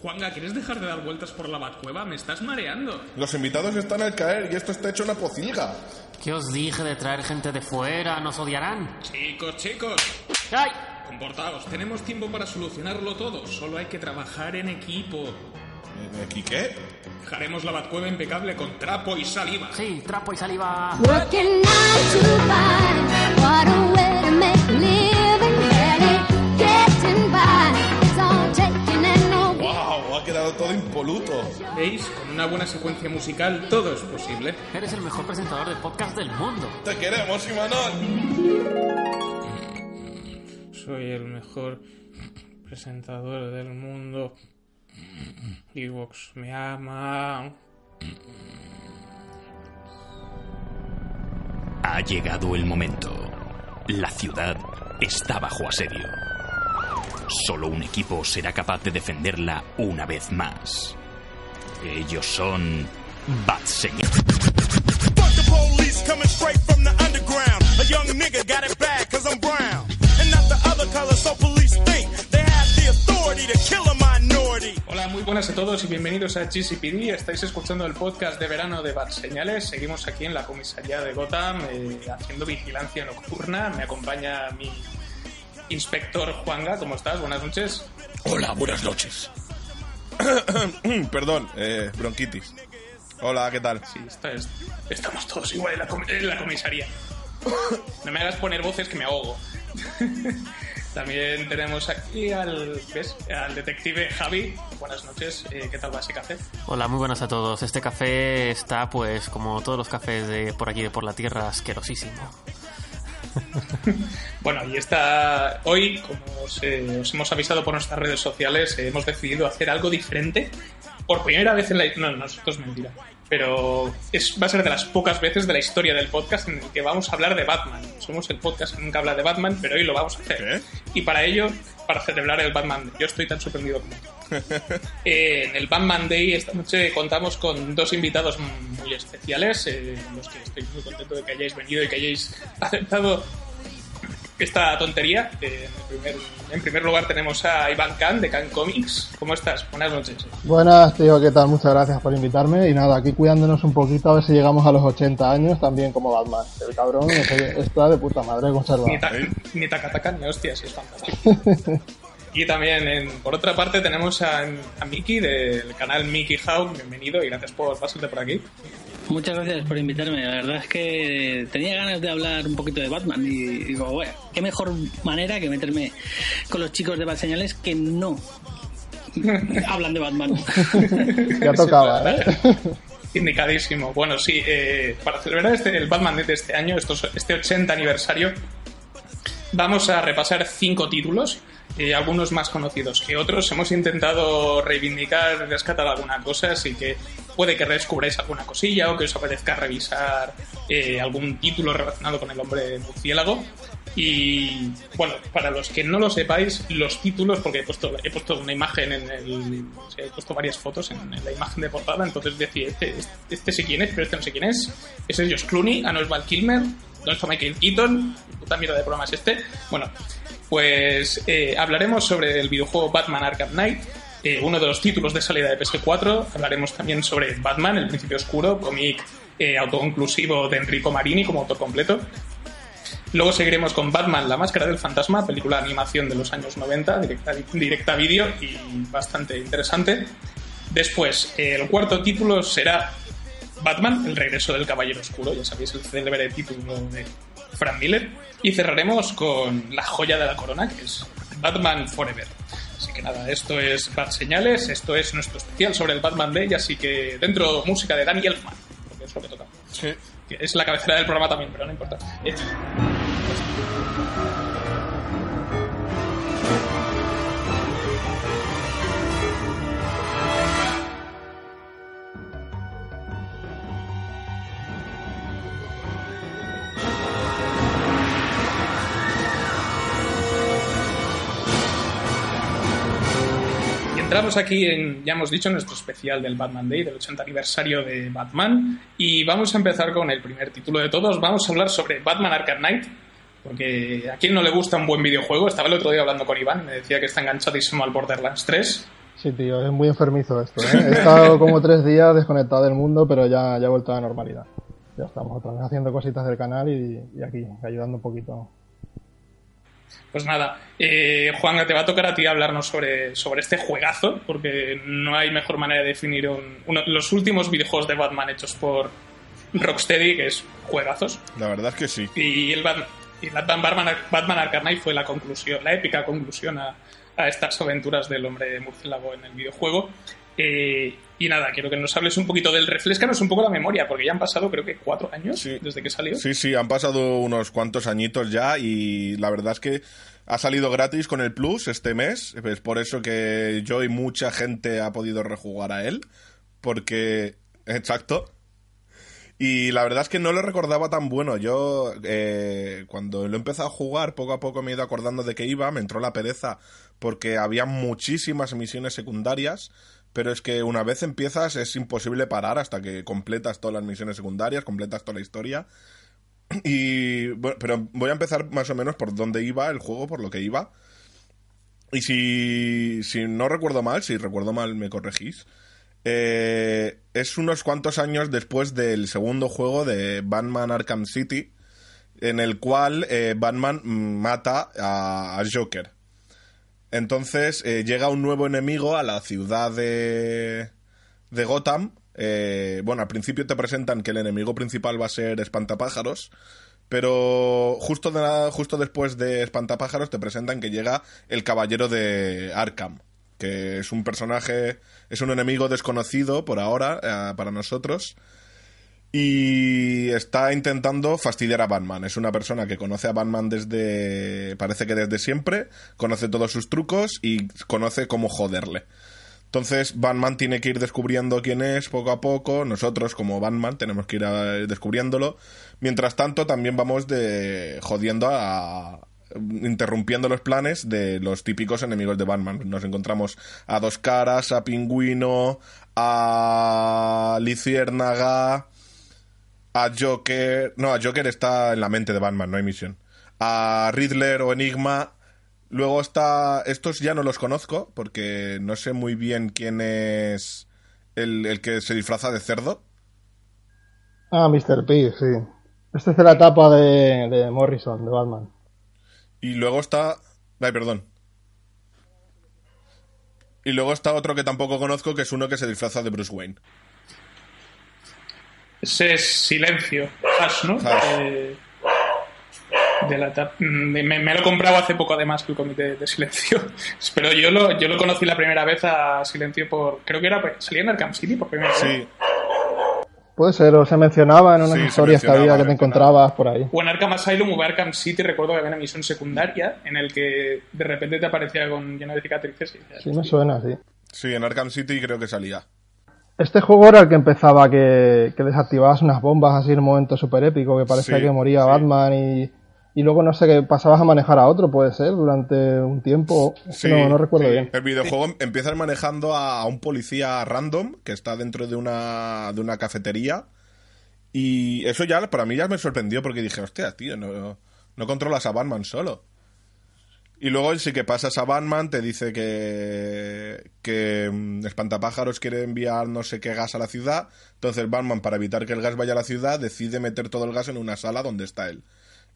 Juanga, ¿quieres dejar de dar vueltas por la Batcueva? Me estás mareando. Los invitados están al caer y esto está hecho una pocilga. ¿Qué os dije de traer gente de fuera? ¿Nos odiarán? Chicos, chicos. ¡Ay! Comportaos, tenemos tiempo para solucionarlo todo. Solo hay que trabajar en equipo. ¿Aquí qué? Dejaremos la Batcueva impecable con trapo y saliva. Sí, trapo y saliva. Working nine to five, what a way to make impoluto. ¿Veis? Con una buena secuencia musical todo es posible. Eres el mejor presentador de podcast del mundo. Te queremos, Imanol. Soy el mejor presentador del mundo. Evox me ama. Ha llegado el momento. La ciudad está bajo asedio. Solo un equipo será capaz de defenderla una vez más. Ellos son bad minority. Hola, muy buenas a todos y bienvenidos a GCPD. Estáis escuchando el podcast de verano de Bad Señales. Seguimos aquí en la comisaría de Gotham eh, haciendo vigilancia nocturna. Me acompaña mi inspector Juanga. ¿Cómo estás? Buenas noches. Hola, buenas noches. Perdón, eh, bronquitis. Hola, ¿qué tal? Sí, esta es- estamos todos igual en la, com- en la comisaría. No me hagas poner voces que me ahogo. También tenemos aquí al, ¿ves? al detective Javi. Buenas noches. Eh, ¿Qué tal va ese café? Hola, muy buenas a todos. Este café está, pues, como todos los cafés de por aquí de por la tierra, asquerosísimo. Bueno, y está hoy, como os, eh, os hemos avisado por nuestras redes sociales, eh, hemos decidido hacer algo diferente. Por primera vez en la... No, no, esto es mentira. Pero es, va a ser de las pocas veces de la historia del podcast en el que vamos a hablar de Batman. Somos el podcast que nunca habla de Batman, pero hoy lo vamos a hacer. Y para ello, para celebrar el Batman Day. Yo estoy tan sorprendido como tú. Eh, en el Batman Day esta noche contamos con dos invitados muy especiales, eh, los que estoy muy contento de que hayáis venido y que hayáis aceptado esta tontería. Eh, en, primer, en primer lugar tenemos a Iván Khan de Khan Comics. ¿Cómo estás? Buenas noches. Buenas, tío, ¿qué tal? Muchas gracias por invitarme. Y nada, aquí cuidándonos un poquito a ver si llegamos a los 80 años también como Batman. El cabrón está de puta madre conservado. Ni, ta, ni tacataca ni hostias, es fantástico. Y también, en- por otra parte, tenemos a, a Miki del canal Mickey How. Bienvenido y gracias por pasarte por aquí. Muchas gracias por invitarme. La verdad es que tenía ganas de hablar un poquito de Batman y digo, bueno, qué mejor manera que meterme con los chicos de Bad Señales que no hablan de Batman. Ya tocaba, ¿eh? Indicadísimo. Bueno, sí, eh, para celebrar este, el Batman de este año, estos, este 80 aniversario, vamos a repasar cinco títulos, eh, algunos más conocidos que otros. Hemos intentado reivindicar, rescatar alguna cosa, así que puede que descubráis alguna cosilla o que os apetezca revisar eh, algún título relacionado con el hombre murciélago. Y bueno, para los que no lo sepáis, los títulos, porque he puesto, he puesto una imagen en el. He puesto varias fotos en, la imagen de portada, entonces decía, este, este, este sé quién es, pero este no sé quién es. Es Josh Clooney, ah, no es Val Kilmer, no está Michael Keaton, puta mierda de programa es este. Bueno, pues eh, hablaremos sobre el videojuego Batman Arkham Knight, eh, uno de los títulos de salida de PS4. Hablaremos también sobre Batman, El Principio Oscuro, cómic eh, autoconclusivo de Enrico Marini como autor completo. Luego seguiremos con Batman, La Máscara del Fantasma, película de animación de los años 90, directa, directa vídeo y bastante interesante. Después, el cuarto título será Batman, El Regreso del Caballero Oscuro, ya sabéis, el célebre título de Frank Miller. Y cerraremos con la joya de la corona, que es Batman Forever. Así que nada, esto es Bad Señales, esto es nuestro especial sobre el Batman Day, así que dentro música de Danny Elfman, porque es lo que toca. Sí. Que es la cabecera del programa también, pero no importa. Eh, entramos aquí en, ya hemos dicho, nuestro especial del Batman Day, del 80 aniversario de Batman, y vamos a empezar con el primer título de todos. Vamos a hablar sobre Batman Arkham Knight, porque a quien no le gusta un buen videojuego, estaba el otro día hablando con Iván, me decía que está enganchadísimo al Borderlands 3. Sí, tío, es muy enfermizo esto. ¿eh? He estado como tres días desconectado del mundo, pero ya, ya he vuelto a la normalidad. Ya estamos otra vez haciendo cositas del canal y aquí, ayudando un poquito. Pues nada, eh, Juan, te va a tocar a ti hablarnos sobre, sobre este juegazo, porque no hay mejor manera de definir un- uno, los últimos videojuegos de Batman hechos por Rocksteady, que es juegazos. La verdad es que sí. Y el Batman, y Batman, Batman, Batman Arkham Knight fue la conclusión, la épica conclusión a, a estas aventuras del hombre murciélago en el videojuego. Eh, y nada, quiero que nos hables un poquito del refrescanos un poco la memoria, porque ya han pasado creo que cuatro años Sí. desde que salió. Sí, sí, han pasado unos cuantos añitos ya y la verdad es que ha salido gratis con el Plus este mes. Es por eso que yo y mucha gente ha podido rejugar a él. Porque... Exacto. Y la verdad es que no lo recordaba tan bueno. Yo, eh, cuando lo he empezado a jugar, poco a poco me he ido acordando de que iba, me entró la pereza porque había muchísimas misiones secundarias. Pero es que una vez empiezas es imposible parar hasta que completas todas las misiones secundarias, completas toda la historia. Y bueno, pero voy a empezar más o menos por dónde iba el juego, por lo que iba. Y si, si no recuerdo mal, si recuerdo mal me corregís. eh, es unos cuantos años después del segundo juego de Batman Arkham City, en el cual eh, Batman mata a, a Joker. Entonces eh, llega un nuevo enemigo a la ciudad de, de Gotham. Eh, bueno, al principio te presentan que el enemigo principal va a ser Espantapájaros. Pero justo, de justo después de Espantapájaros te presentan que llega el Caballero de Arkham. Que es un personaje, es un enemigo desconocido por ahora eh, para nosotros. Y está intentando fastidiar a Batman. Es una persona que conoce a Batman desde. parece que desde siempre. Conoce todos sus trucos y conoce cómo joderle. Entonces Batman tiene que ir descubriendo quién es poco a poco. Nosotros, como Batman, tenemos que ir a- descubriéndolo. Mientras tanto, también vamos de jodiendo a. interrumpiendo los planes de los típicos enemigos de Batman. Nos encontramos a Dos Caras, a Pingüino, a Liciérnaga, a Joker. No, a Joker está en la mente de Batman, no hay misión. A Riddler o Enigma. Luego está. Estos ya no los conozco, porque no sé muy bien quién es el, el que se disfraza de cerdo. Ah, Mr. P, sí. Esta es la etapa de, de Morrison, de Batman. Y luego está. Ay, perdón. Y luego está otro que tampoco conozco, que es uno que se disfraza de Bruce Wayne. Ese es Silencio, Hash, ¿no? Hash. Eh, de la mm, me, me lo he comprado hace poco además el comité de Silencio. Pero yo lo, yo lo conocí la primera vez a Silencio por... Creo que era... Salía en Arkham City por primera vez. Sí, Puede ser, o se mencionaba en unas Sí, que había mencionaba, que te encontrabas por ahí. O en Arkham Asylum o Arkham City recuerdo que había una misión secundaria en el que de repente te aparecía con lleno de cicatrices y decías, Sí, me suena, sí. sí, en Arkham City creo que salía. Este juego era el que empezaba que, que desactivabas unas bombas así en un momento súper épico, que parecía Sí, que moría sí. Batman y, y luego no sé, que pasabas a manejar a otro, puede ser, durante un tiempo. Sí, no, no recuerdo sí. bien. El videojuego empiezas manejando a, a un policía random que está dentro de una, de una cafetería. Y eso ya, para mí ya me sorprendió porque dije, hostia, tío, no, no controlas a Batman solo. Y luego sí que pasas a Batman, te dice que, que mm, Espantapájaros quiere enviar no sé qué gas a la ciudad. Entonces Batman, para evitar que el gas vaya a la ciudad, decide meter todo el gas en una sala donde está él.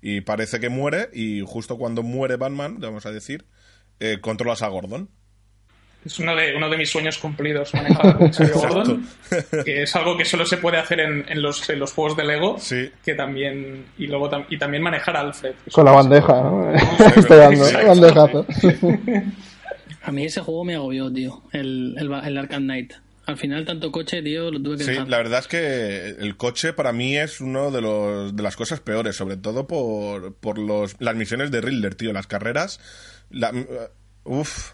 Y parece que muere, y justo cuando muere Batman, vamos a decir, eh, controlas a Gordon. Es uno de, uno de mis sueños cumplidos manejar Gordon, que es algo que solo se puede hacer en, en los, en los juegos de Lego, Sí. que también y luego tam- y también manejar a Alfred. Con la bandeja, ¿no? Estoy dando bandejazo. A mí ese juego me agobió, tío. El, el, el Arkham Knight. Al final, tanto coche, tío, lo tuve que Sí, dejar. la verdad es que el coche para mí es uno de los de las cosas peores, sobre todo por, por los, las misiones de Riddler, tío, las carreras. La, uf,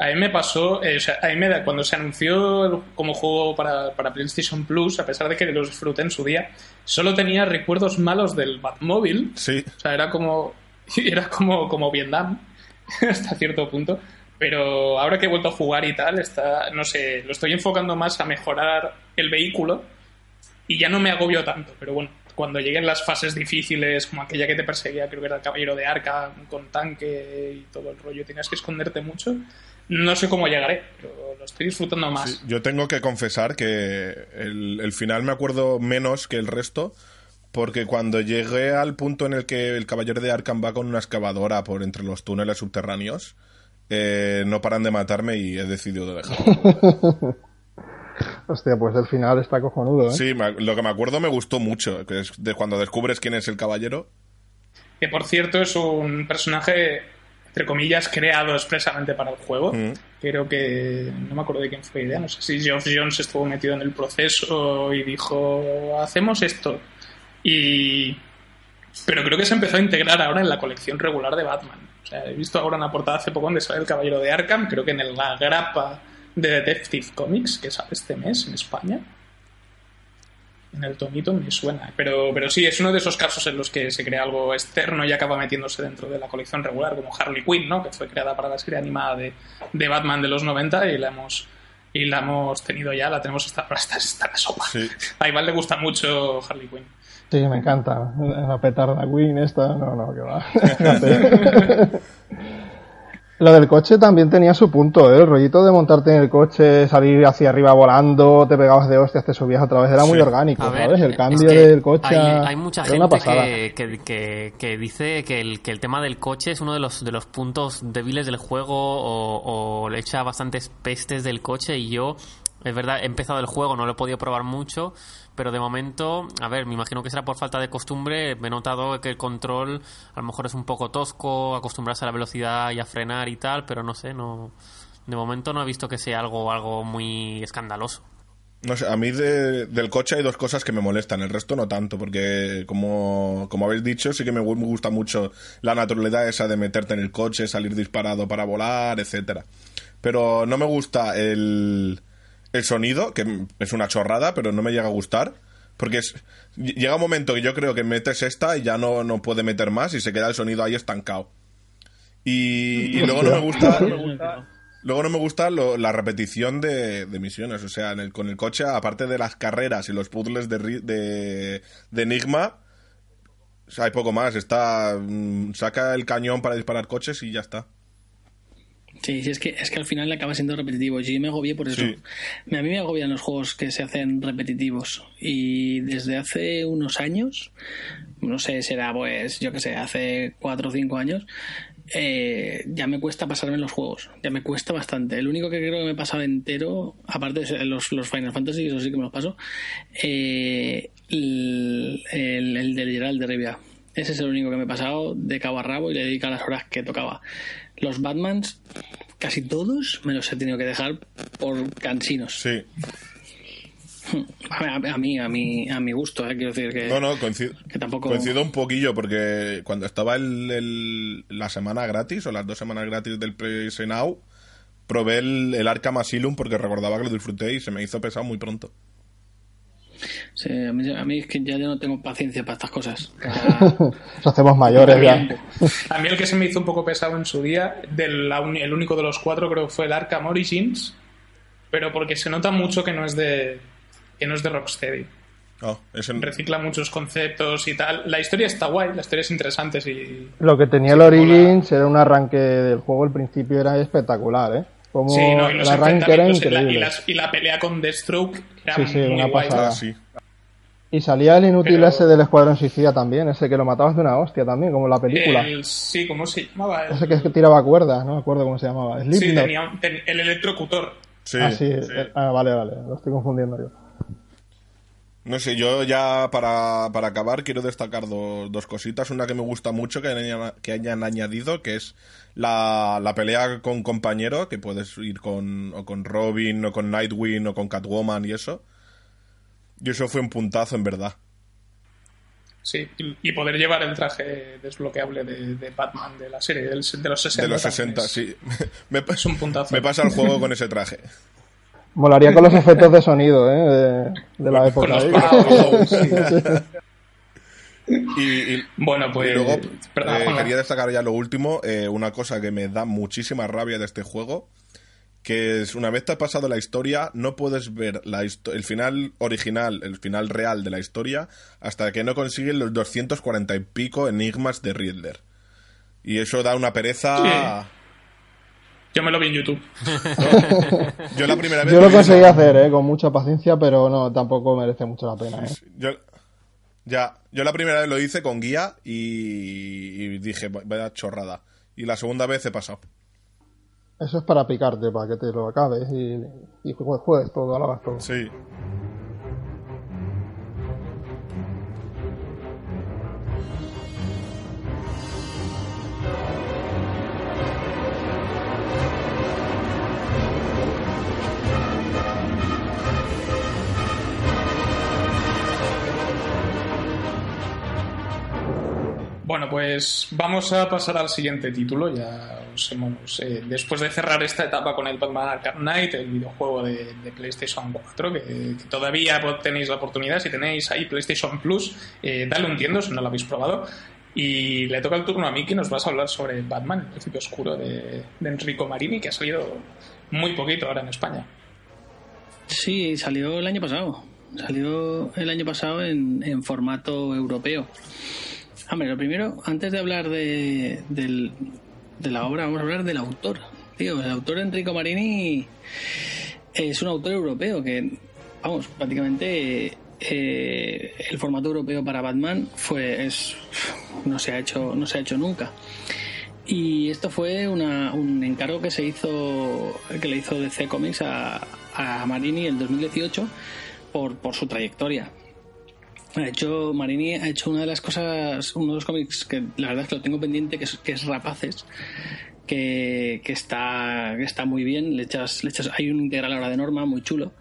A mí me pasó, eh, o sea, a mí me da, cuando se anunció como juego para, para PlayStation Plus, a pesar de que los disfruté en su día, solo tenía recuerdos malos del Batmóvil. sí, O sea, era como, era como, como Vietnam, hasta cierto punto. Pero ahora que he vuelto a jugar y tal, está, no sé, lo estoy enfocando más a mejorar el vehículo y ya no me agobio tanto. Pero bueno, cuando lleguen las fases difíciles, como aquella que te perseguía, creo que era el caballero de arca con tanque y todo el rollo, tenías que esconderte mucho. No sé cómo llegaré, pero lo estoy disfrutando más. Sí, yo tengo que confesar que el, el final me acuerdo menos que el resto, porque cuando llegué al punto en el que el caballero de Arkham va con una excavadora por entre los túneles subterráneos, eh, no paran de matarme y he decidido dejarlo. Hostia, pues el final está cojonudo, ¿eh? Sí, me- lo que me acuerdo me gustó mucho, que es de cuando descubres quién es el caballero. Que por cierto es un personaje, entre comillas, creado expresamente para el juego. Mm. Creo que. No me acuerdo de quién fue la idea. No sé si Geoff Jones estuvo metido en el proceso y dijo: Hacemos esto. Y. Pero creo que se empezó a integrar ahora en la colección regular de Batman. O sea, he visto ahora una portada hace poco donde sale el Caballero de Arkham. Creo que en la grapa de Detective Comics que sale este mes en España. En el tomito me suena. Pero, pero sí, es uno de esos casos en los que se crea algo externo y acaba metiéndose dentro de la colección regular, como Harley Quinn, ¿no? Que fue creada para la serie animada de, de Batman de los 90 y la hemos y la hemos tenido ya, la tenemos hasta, hasta, hasta la sopa. Sí. A Iván le gusta mucho Harley Quinn. Sí, me encanta. La petarda Queen esta, no, no, que va. Lo del coche también tenía su punto, ¿eh? El rollito de montarte en el coche, salir hacia arriba volando, te pegabas de hostias, te subías otra vez, era muy Sí. orgánico, ver, ¿sabes? El es cambio que del coche Hay, mucha gente que, que- que dice que el, que el tema del coche es uno de los, de los puntos débiles del juego o, o le echa bastantes pestes del coche y yo, es verdad, he empezado el juego, no lo he podido probar mucho, pero de momento, a ver, me imagino que será por falta de costumbre, me he notado que el control a lo mejor es un poco tosco, acostumbrarse a la velocidad y a frenar y tal, pero no sé, no... De momento no he visto que sea algo, algo muy escandaloso. No sé, a mí de- del coche hay dos cosas que me molestan, el resto no tanto, porque como, como habéis dicho, sí que me, gu- me gusta mucho la naturalidad esa de meterte en el coche, salir disparado para volar, etcétera. Pero no me gusta el, el sonido, que es una chorrada, pero no me llega a gustar. Porque es, llega un momento que yo creo que metes esta y ya no, no puede meter más y se queda el sonido ahí estancado. Y, y luego no me gusta, Luego no me gusta lo- la repetición de, de misiones. O sea, en el- con el coche, aparte de las carreras y los puzzles de, ri- de, de Enigma, o sea, hay poco más. Está mm, saca el cañón para disparar coches y ya está. Sí, sí, es que, es que al final acaba siendo repetitivo. Yo me agobié por eso. Sí. A mí me agobian los juegos que se hacen repetitivos. Y desde hace unos años, no sé, será pues, yo que sé, hace cuatro o cinco años, eh, ya me cuesta pasarme los juegos. Ya me cuesta bastante. El único que creo que me he pasado entero, aparte de los, los Final Fantasy, eso sí que me los paso, eh, el, el, el del Gerald de Rivia. Ese es el único que me he pasado de cabo a rabo y le dedico las horas que tocaba. Los Batmans, casi todos, me los he tenido que dejar por cansinos. Sí. A, a mí, a mí, a mi gusto, eh, quiero decir que, No, no, coincido, que tampoco. coincido un poquillo porque cuando estaba el, el- la semana gratis o las dos semanas gratis del PS Now, probé el, el Arkham Asylum porque recordaba que lo disfruté y se me hizo pesado muy pronto. Sí, a, mí, a mí es que ya yo no tengo paciencia para estas cosas. Nos hacemos mayores ya. A mí el que se me hizo un poco pesado en su día, del, el único de los cuatro creo que fue el Arkham Origins, pero porque se nota mucho que no es de que no es de Rocksteady. Oh, Recicla muchos conceptos y tal. La historia está guay, la historia es interesante y Lo que tenía el Origins era un arranque del juego, el principio era espectacular, ¿eh? Como Sí, no, y el los arranque era enfrentamientos y la, y, increíble. las- y la pelea con Deathstroke era Sí, sí, muy una guay. pasada. ah, sí. Y salía el inútil Pero- ese del Escuadrón Suicida también, ese que lo matabas de una hostia también, como en la película. El- sí, ¿cómo se llamaba? El- Ese que, es que tiraba cuerdas, no me acuerdo cómo se llamaba. sí, tenía un- ten- el electrocutor. Sí. Ah, sí, eh, ah, vale, vale, lo estoy confundiendo yo. No sé, yo ya para, para acabar quiero destacar do- dos cositas. Una que me gusta mucho que hayan, que hayan añadido, que es la, la pelea con compañero, que puedes ir con, o con Robin, o con Nightwing, o con Catwoman y eso. Y eso fue un puntazo, en verdad. Sí, y, poder llevar el traje desbloqueable de, de Batman de la serie de, los 60. De los también 60, es- sí. me, Es un puntazo. me pasa el juego con ese traje. Molaría con los efectos de sonido, ¿eh? De, de la Con época. los ¿eh? pavos, sí. Y, y- Bueno, pues. y luego eh, quería destacar ya lo último, eh, una cosa que me da muchísima rabia de este juego, que es una vez te has pasado la historia, no puedes ver la histo- el final original, el final real de la historia, hasta que no consigues los 240 y pico enigmas de Riddler. Y eso da una pereza... Yo me lo vi en YouTube. Yo la primera vez... Yo lo conseguí esa- hacer, ¿eh? Con mucha paciencia, pero no, tampoco merece mucho la pena, ¿eh? Yo, ya, yo la primera vez lo hice con guía y, y dije, vaya chorrada. Y la segunda vez he pasado. Eso es para picarte, para que te lo acabes y, y jue- juegues todo, hagas todo. Sí. Bueno, pues vamos a pasar al siguiente título. Ya os hemos, eh, después de cerrar esta etapa con el Batman Arkham Knight, el videojuego de, PlayStation 4, que, todavía tenéis la oportunidad, si tenéis ahí PlayStation Plus, eh, dale un tiento si no lo habéis probado. Y le toca el turno a mí que nos vas a hablar sobre Batman, el principio oscuro de, Enrico Marini, que ha salido muy poquito ahora en España. Sí, salió el año pasado. Salió el año pasado en formato europeo. Hombre, lo primero, antes de hablar de, de la obra, vamos a hablar del autor. Tío, el autor Enrico Marini es un autor europeo que, vamos, prácticamente eh, el formato europeo para Batman fue no se ha hecho no se ha hecho nunca. Y esto fue una- un encargo que se hizo, que le hizo DC Comics a, a Marini en 2018 por, por su trayectoria. Ha hecho, Marini ha hecho una de las cosas, uno de los cómics que la verdad es que lo tengo pendiente, que es, que es Rapaces, que, que está, que está muy bien. Le echas, le echas, hay un integral ahora de norma muy chulo.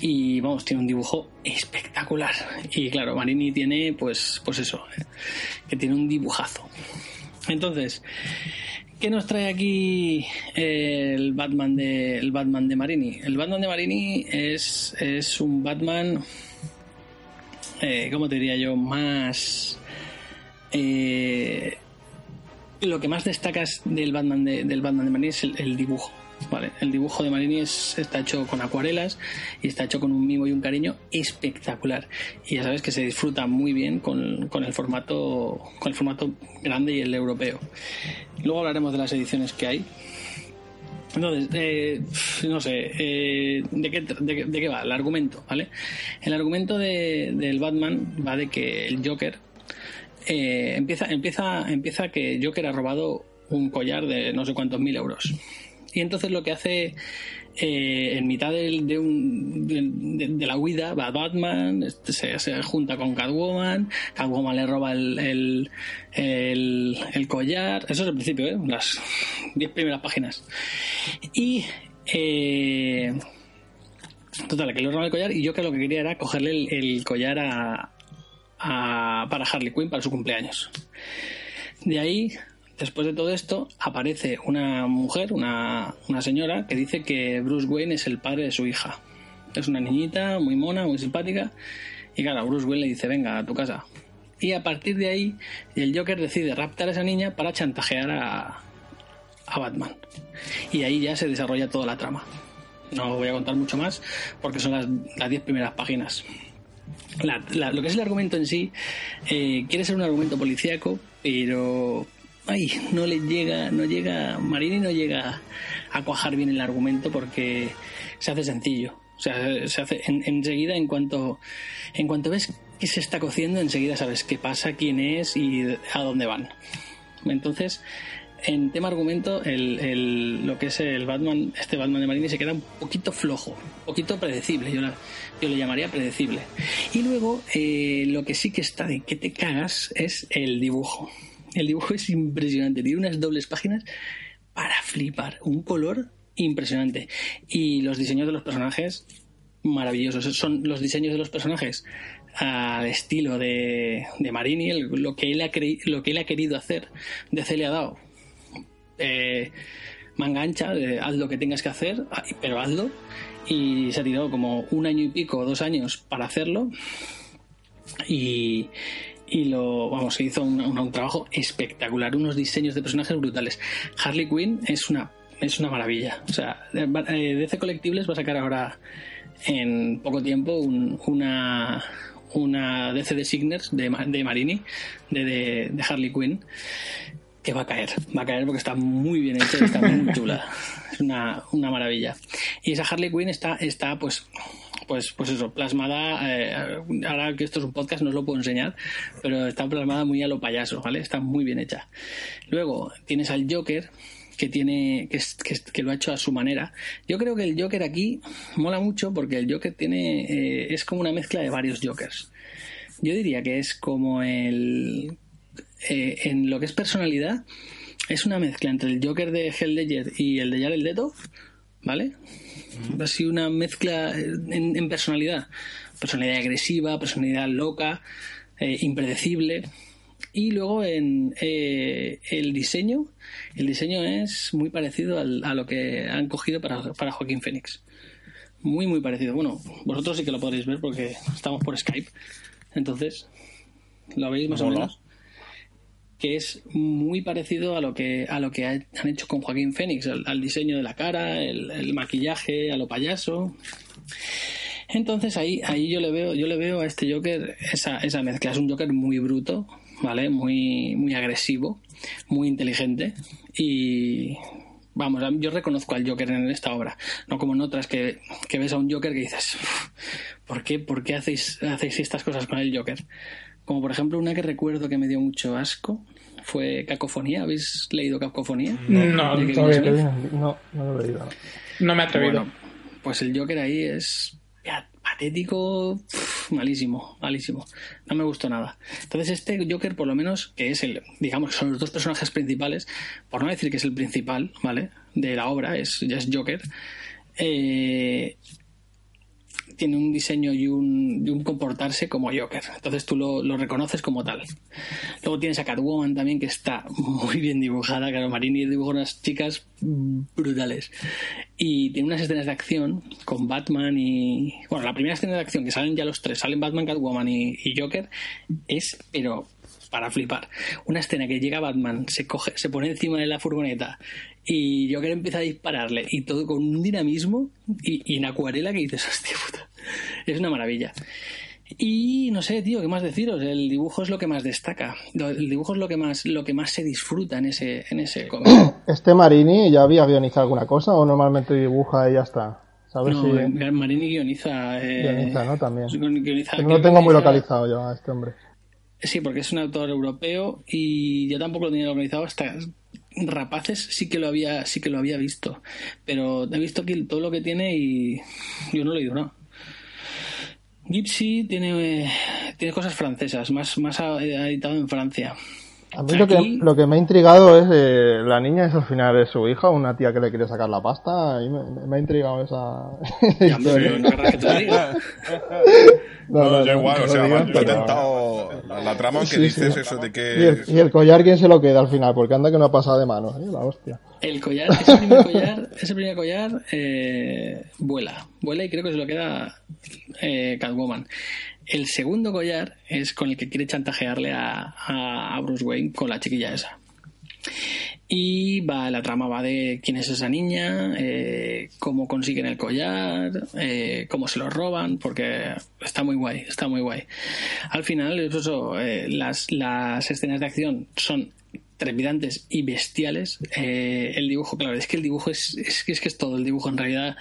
Y vamos, tiene un dibujo espectacular. Y claro, Marini tiene, pues, pues eso, eh, que tiene un dibujazo. Entonces, ¿qué nos trae aquí eh, el Batman de el Batman de Marini? El Batman de Marini es, es un Batman, eh, ¿cómo te diría yo? Más eh, lo que más destacas del Batman de, del Batman de Marini es el, dibujo. Vale, el dibujo de Marini es- está hecho con acuarelas y está hecho con un mimo y un cariño espectacular. Y ya sabes que se disfruta muy bien con, con el formato con el formato grande y el europeo. Luego hablaremos de las ediciones que hay. Entonces, eh, no sé, eh, ¿de, qué, de, qué- va? El argumento, ¿vale? El argumento de- del Batman va de que el Joker eh, empieza, empieza, empieza que Joker ha robado un collar de no sé cuántos mil euros. Y entonces lo que hace eh, en mitad de, la huida va Batman, este, se, junta con Catwoman, Catwoman le roba el, collar, eso es el principio, ¿eh? las 10 primeras páginas. Y eh, total, que le roba el collar y yo que lo que quería era cogerle el collar a, a- para Harley Quinn para su cumpleaños. De ahí, después de todo esto, aparece una mujer, una, una señora, que dice que Bruce Wayne es el padre de su hija. Es una niñita muy mona, muy simpática. Y claro, Bruce Wayne le dice, venga, a tu casa. Y a partir de ahí, el Joker decide raptar a esa niña para chantajear a, a Batman. Y ahí ya se desarrolla toda la trama. No voy a contar mucho más porque son las las 10 primeras páginas. Lo que es el argumento en sí eh, quiere ser un argumento policíaco, pero ay, no le llega, no llega, Marini no llega a cuajar bien el argumento porque se hace sencillo. O sea, se hace en- enseguida en cuanto en cuanto ves que se está cociendo, enseguida sabes qué pasa, quién es y a dónde van. Entonces, en tema argumento, el, el- lo que es el Batman, este Batman de Marini se queda un poquito flojo, un poquito predecible, yo, la- yo le llamaría predecible. Y luego, eh, lo que sí que está de que te cagas es el dibujo. El dibujo es impresionante, tiene unas dobles páginas para flipar, un color impresionante. Y los diseños de los personajes, maravillosos. Son los diseños de los personajes al estilo de, de Marini, lo, que él ha lo que él ha querido hacer. DC le ha dado eh, manga ancha, de haz lo que tengas que hacer, ah, pero hazlo. Y se ha tirado como un año y pico, dos años para hacerlo. Y, y lo vamos se hizo un, un- un trabajo espectacular unos diseños de personajes brutales Harley Quinn es una es una maravilla o sea eh, DC Collectibles va a sacar ahora en poco tiempo un- una una DC de Signers de, de Marini de, de, de Harley Quinn que va a caer, va a caer porque está muy bien hecha y está muy chula. Es una, una maravilla. Y esa Harley Quinn está, está pues, pues, pues eso, plasmada. eh, ahora que esto es un podcast no os lo puedo enseñar, pero está plasmada muy a lo payaso, ¿vale? Está muy bien hecha. Luego tienes al Joker que tiene que, que, que lo ha hecho a su manera. Yo creo que el Joker aquí mola mucho porque el Joker tiene eh, es como una mezcla de varios Jokers. Yo diría que es como el eh, en lo que es personalidad, es una mezcla entre el Joker de Heath Ledger y el de Jared Leto, ¿vale? Así una mezcla en, en personalidad. Personalidad agresiva, personalidad loca, eh, impredecible. Y luego en eh, el diseño, el diseño es muy parecido al- a lo que han cogido para, para Joaquín Phoenix. Muy, muy parecido. Bueno, vosotros sí que lo podréis ver porque estamos por Skype. Entonces, ¿lo veis más o menos? Que es muy parecido a lo que a lo que ha- han hecho con Joaquín Phoenix, al, diseño de la cara, el, el maquillaje, a lo payaso. Entonces ahí, ahí yo le veo, yo le veo a este Joker esa, esa mezcla. Es un Joker muy bruto, ¿vale? Muy, muy agresivo, muy inteligente. Y vamos, yo reconozco al Joker en esta obra. No como en otras que, que ves a un Joker que dices, "Uf, ¿por qué, por qué hacéis, hacéis estas cosas con el Joker? Como por ejemplo una que recuerdo que me dio mucho asco fue Cacofonía. ¿Habéis leído Cacofonía? No, Todavía Smith. que- No, no lo he leído. no. No me he atrevido. Bueno, pues el Joker ahí es ya, patético, pf, malísimo, malísimo. No me gustó nada. Entonces este Joker, por lo menos, que es el, digamos que son los dos personajes principales, por no decir que es el principal, ¿vale? De la obra, es, ya es Joker. eh, tiene un diseño y un, y un comportarse como Joker. Entonces tú lo, reconoces como tal. Luego tienes a Catwoman también, que está muy bien dibujada. Claro, Marini dibuja unas chicas brutales. Y tiene unas escenas de acción con Batman y. Bueno, la primera escena de acción que salen ya los tres, salen Batman, Catwoman y, y Joker, es, pero para flipar. Una escena que llega Batman, se coge, se pone encima de la furgoneta y Joker empieza a dispararle y todo con un dinamismo y, y en acuarela que dices, hostia puta. Es una maravilla. Y no sé, tío, ¿qué más deciros? El dibujo es lo que más destaca. El dibujo es lo que más, lo que más se disfruta en ese, en ese cómic. ¿Este Marini ya había guionizado alguna cosa o normalmente dibuja y ya está? ¿Sabes No, si Marini guioniza. eh, guioniza, no? También. guioniza- No lo tengo muy guioniza- localizado yo a este hombre. Sí, porque es un autor europeo y yo tampoco lo tenía localizado hasta Rapaces sí que lo había sí que lo había visto, pero he visto que todo lo que tiene y yo no lo he leído nada. Gypsy tiene, eh, tiene cosas francesas, más, más editado en Francia. A mí lo que, lo que me ha intrigado es eh, la niña es al final es su hija, una tía que le quiere sacar la pasta. Y me, me ha intrigado esa Ya, pero no querrás que te lo diga. No, da igual, no o sea, he pero- tentado la, la trama que Sí, dices sí. eso de Y que... el, y el collar, ¿quién se lo queda al final? Porque anda que no ha pasado de manos, ¿eh? La hostia. El collar, ese primer collar, ese primer collar eh, vuela, vuela y creo que se lo queda eh, Catwoman. El segundo collar es con el que quiere chantajearle a, a Bruce Wayne con la chiquilla esa. Y va, la trama va de quién es esa niña, eh, cómo consiguen el collar, eh, cómo se lo roban, porque está muy guay, está muy guay. Al final, eh, las, las escenas de acción son trepidantes y bestiales. Eh, el dibujo, claro, es que el dibujo es, es, es que es todo. El dibujo, en realidad,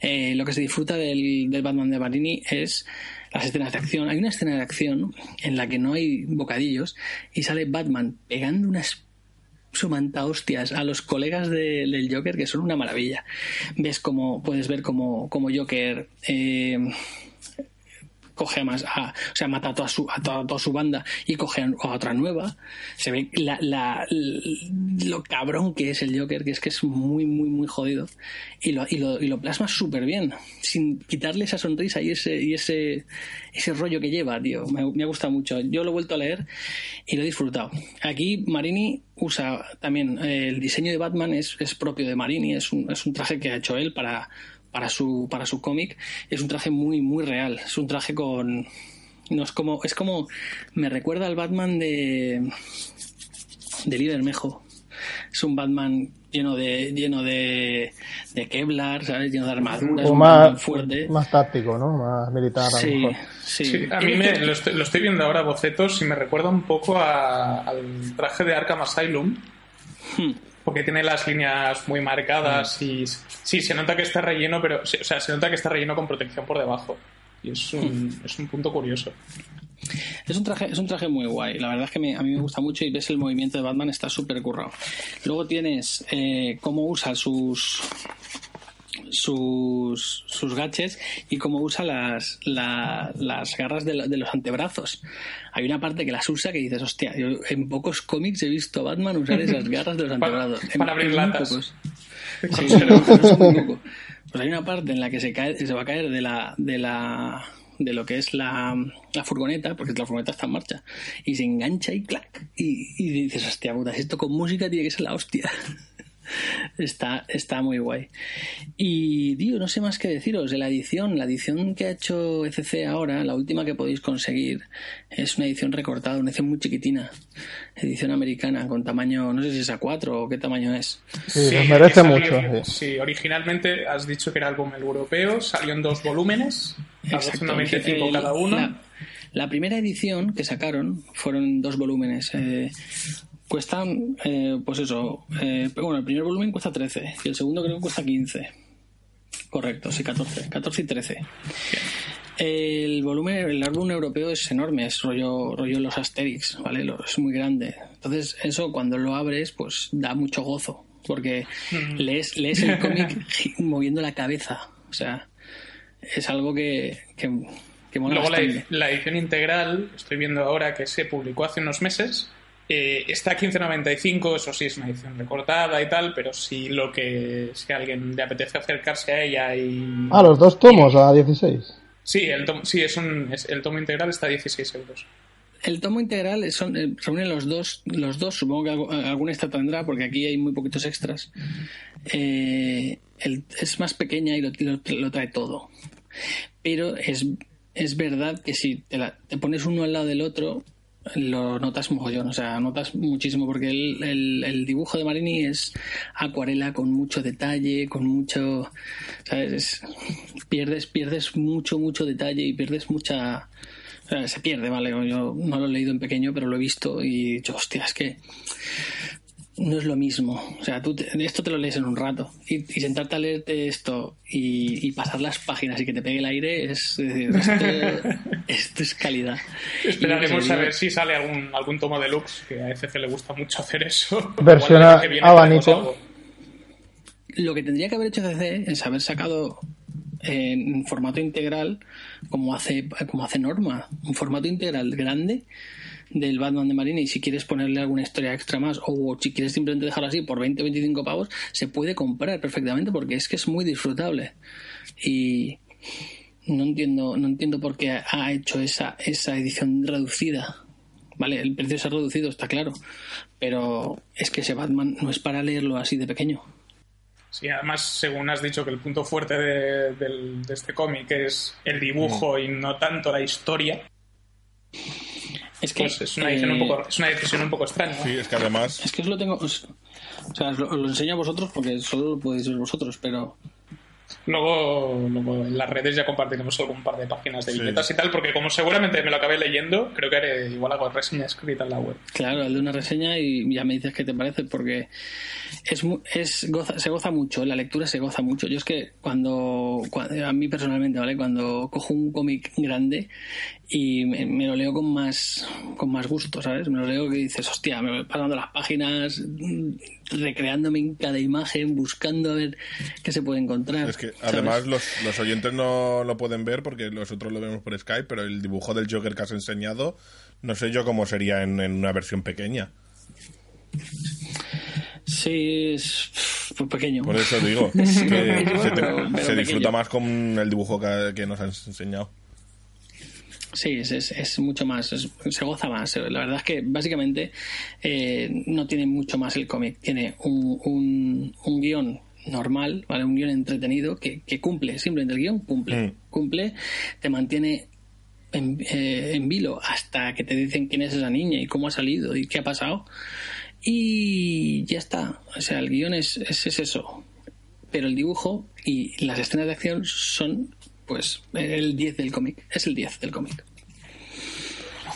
eh, lo que se disfruta del, del Batman de Marini es las escenas de acción. Hay una escena de acción en la que no hay bocadillos y sale Batman pegando unas sumanta hostias a los colegas de- del Joker que son una maravilla. Ves como, puedes ver como, como Joker eh, coge más, a- o sea, mata a toda su, a toda, toda su banda y coge a otra nueva. Se ve la, la- lo cabrón que es el Joker, que es que es muy, muy, muy jodido. Y lo, y lo, y lo plasma súper bien, sin quitarle esa sonrisa y ese, y ese, ese rollo que lleva, tío. Me, me ha gustado mucho. Yo lo he vuelto a leer y lo he disfrutado. Aquí Marini usa también eh, el diseño de Batman es, es propio de Marini, es un, es un traje que ha hecho él para, para su, para su cómic. Es un traje muy, muy real. Es un traje con, No es como, es como, me recuerda al Batman de, de Lee Bermejo. Es un Batman lleno de, lleno de, de Kevlar, ¿sabes? Lleno de armaduras, O un Batman más, fuerte. más táctico, ¿no? Más militar, a lo Sí, mejor. sí. Sí, a mí me, lo, estoy, lo estoy viendo ahora bocetos y me recuerda un poco a- al traje de Arkham Asylum. Hmm. Porque tiene las líneas muy marcadas y sí, se nota que está relleno, pero o sea, se nota que está relleno con protección por debajo. Y es un, es un punto curioso. Es un traje, es un traje muy guay. La verdad es que me- a mí me gusta mucho y ves el movimiento de Batman está súper currado. Luego tienes eh, cómo usa sus sus sus gadgets y cómo usa las, la- las garras de, la- de los antebrazos. Hay una parte que las usa que dices, hostia, yo en pocos cómics he visto a Batman usar esas garras de los Para- antebrazos. En- para abrir latas. pocos. Sí, pero es muy poco. Pues hay una parte en la que se cae, se va a caer de la, de la, de lo que es la, la furgoneta, porque la furgoneta está en marcha, y se engancha y clac, y, y dices, hostia puta, esto con música tiene que ser la hostia. Está, está muy guay. Y, tío, no sé más que deciros. De la edición, la edición que ha hecho ECC ahora, la última que podéis conseguir, es una edición recortada, una edición muy chiquitina. Edición americana, con tamaño, no sé si es A4 o qué tamaño es. Sí, les merece salió- mucho. sí. Sí, originalmente has dicho que era álbum europeo, salió en dos volúmenes, a Exacto. 295 El- cada uno. La, la primera edición que sacaron fueron dos volúmenes. eh, cuestan, eh, pues eso, eh, bueno, el primer volumen cuesta 13 y el segundo creo que cuesta 15. Correcto, sí, 14. 14 y 13. El volumen, el álbum europeo es enorme, es rollo, rollo los Asterix, ¿vale? Es muy grande. Entonces, eso cuando lo abres, pues da mucho gozo, porque lees, lees el cómic moviendo la cabeza. O sea, es algo que, que, que mola Luego la edición integral, estoy viendo ahora que se publicó hace unos meses, eh, está a 15.95, eso sí es una edición recortada y tal, pero si lo que si a alguien le apetece acercarse a ella y Ah, los dos tomos a 16. sí, el tomo, sí es un es- el tomo integral está a 16 euros. El tomo integral son, eh, reúne los dos, los dos, supongo que algo- algún extra tendrá, porque aquí hay muy poquitos extras. Eh, el- es más pequeña y lo, lo- lo trae todo. Pero es, es verdad que si te, la- te pones uno al lado del otro, lo notas mogollón, o sea, notas muchísimo, porque el, el- el dibujo de Marini es acuarela con mucho detalle, con mucho, ¿sabes? Es- pierdes, pierdes mucho, mucho detalle y pierdes mucha... se pierde, ¿vale? Yo no lo he leído en pequeño, pero lo he visto y dicho, hostia, es que no es lo mismo. O sea, tú te- esto te lo lees en un rato y, y sentarte a leerte esto y, y pasar las páginas y que te pegue el aire es, es decir, esto, esto es calidad. Esperaremos a ver si sale algún algún tomo deluxe, que a ECC le gusta mucho hacer eso. Versión abanico. Lo que tendría que haber hecho CC es haber sacado en formato integral, como hace, como hace Norma, un formato integral grande del Batman de Marina y si quieres ponerle alguna historia extra más o si quieres simplemente dejarlo así por 20 o 25 pavos, se puede comprar perfectamente porque es que es muy disfrutable. Y no entiendo, no entiendo por qué ha hecho esa, esa edición reducida. Vale, el precio se ha reducido, está claro. Pero es que ese Batman no es para leerlo así de pequeño. Sí, además, según has dicho que el punto fuerte de, este cómic es el dibujo y no tanto la historia, Es que pues es una, edición un eh, poco, es una decisión un poco extraña. Sí, es que además Es que os lo tengo. os- o sea, os lo, os lo enseño a vosotros porque solo lo podéis ver vosotros, pero. Luego, luego en las redes ya compartiremos algún par de páginas de Sí. viñetas y tal, porque como seguramente me lo acabé leyendo, creo que haré igual hago reseña escrita en la web. Claro, el de una reseña y ya me dices qué te parece, porque es, mu- es goza- se goza mucho, la lectura se goza mucho. Yo es que cuando, cua- a mí personalmente, ¿vale? Cuando cojo un cómic grande y me, me lo leo con más, con más gusto, ¿sabes? Me lo leo que dices, hostia, me voy pasando las páginas, recreándome en cada imagen, buscando a ver qué se puede encontrar. Es que ¿sabes? además los, los oyentes no lo pueden ver porque nosotros lo vemos por Skype, pero el dibujo del Joker que has enseñado, no sé yo cómo sería en, en una versión pequeña. Sí, es pues, pequeño. Por eso digo que se, te- disfruta más con el dibujo que, que nos has enseñado. Sí, es, es, es mucho más, es- se goza más. La verdad es que básicamente eh, no tiene mucho más el cómic. Tiene un, un, un guion normal, ¿vale? Un guion entretenido que, que cumple, simplemente el guion cumple. Mm. Cumple, te mantiene en, eh, en vilo hasta que te dicen quién es esa niña y cómo ha salido y qué ha pasado. Y ya está. O sea, el guion es, es, es eso. Pero el dibujo y las escenas de acción son, pues, el 10 del cómic. Es el 10 del cómic.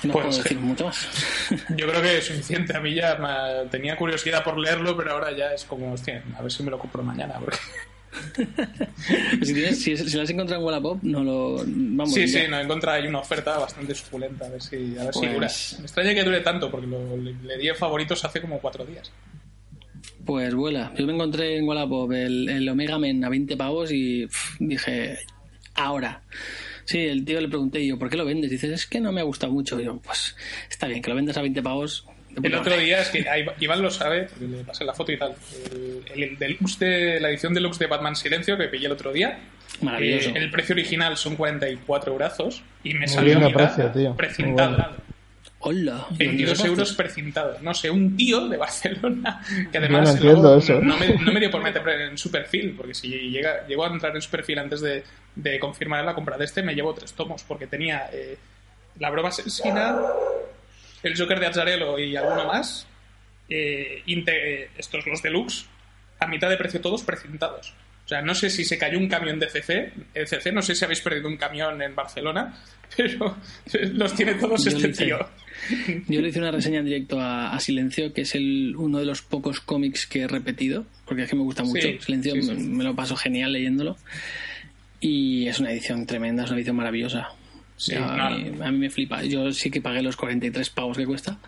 No Pues, puedo decir mucho más. Yo creo que es suficiente. A mí ya me- tenía curiosidad por leerlo, pero ahora ya es como, hostia, a ver si me lo compro mañana. Porque... si, tienes, si, si lo has encontrado en Wallapop, no lo. Vamos, Sí, ya. sí, no encontrado ahí una oferta bastante suculenta. A ver si, a ver si Pues- dura. Me extraña que dure tanto, porque lo, le, le di en favoritos hace como cuatro días. Pues vuela. Yo me encontré en Wallapop el, el Omega Men a 20 pavos y pff, dije, ahora. Sí, el tío le pregunté yo, ¿por qué lo vendes? Dices, es que no me ha gustado mucho. Y yo, pues está bien, que lo vendas a 20 pavos. El otro día es que Iván lo sabe, le pasé la foto y tal. El, el deluxe de, la edición deluxe de Batman Silencio que pillé el otro día. Maravilloso. eh, el precio original son 44 brazos y me Muy salió bien de mitad precio, tío. precintado. Hola. ¿y dónde 22 lo euros compraste? precintado. No sé, un tío de Barcelona que además no entiendo luego eso. No, me, no me dio por meter en su perfil, porque si llega, llegó a entrar en su perfil antes de, de confirmar la compra de este, me llevo tres tomos, porque tenía eh, la broma asesina, el Joker de Azzarello y alguno más, eh, eh, estos los deluxe, a mitad de precio todos precintados. O sea, no sé si se cayó un camión de CC, eh, CC, no sé si habéis perdido un camión en Barcelona, pero los tiene todos Yo este tío. Yo le hice una reseña en directo a, a Silencio, que es el, uno de los pocos cómics que he repetido, porque es que me gusta mucho. Sí, Silencio sí, sí. Me, me lo paso genial leyéndolo. Y es una edición tremenda, es una edición maravillosa. No. a, mí, a mí me flipa. Yo sí que pagué los 43 pavos que cuesta.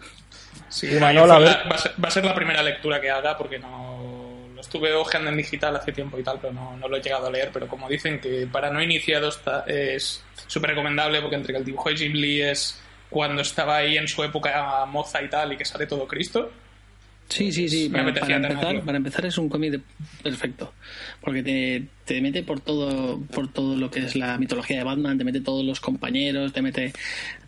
Sí, la- va, a ser, va a ser la primera lectura que haga porque no lo estuve ojeando en digital hace tiempo y tal, pero no, no lo he llegado a leer. Pero como dicen que para no iniciados es súper recomendable porque entre que el dibujo de Jim Lee es cuando estaba ahí en su época moza y tal y que sale todo Cristo. Sí, sí, sí. Me Para, empezar, tenerlo. para empezar es un cómic perfecto. Porque te, te mete por todo, por todo lo que es la mitología de Batman, te mete todos los compañeros, te mete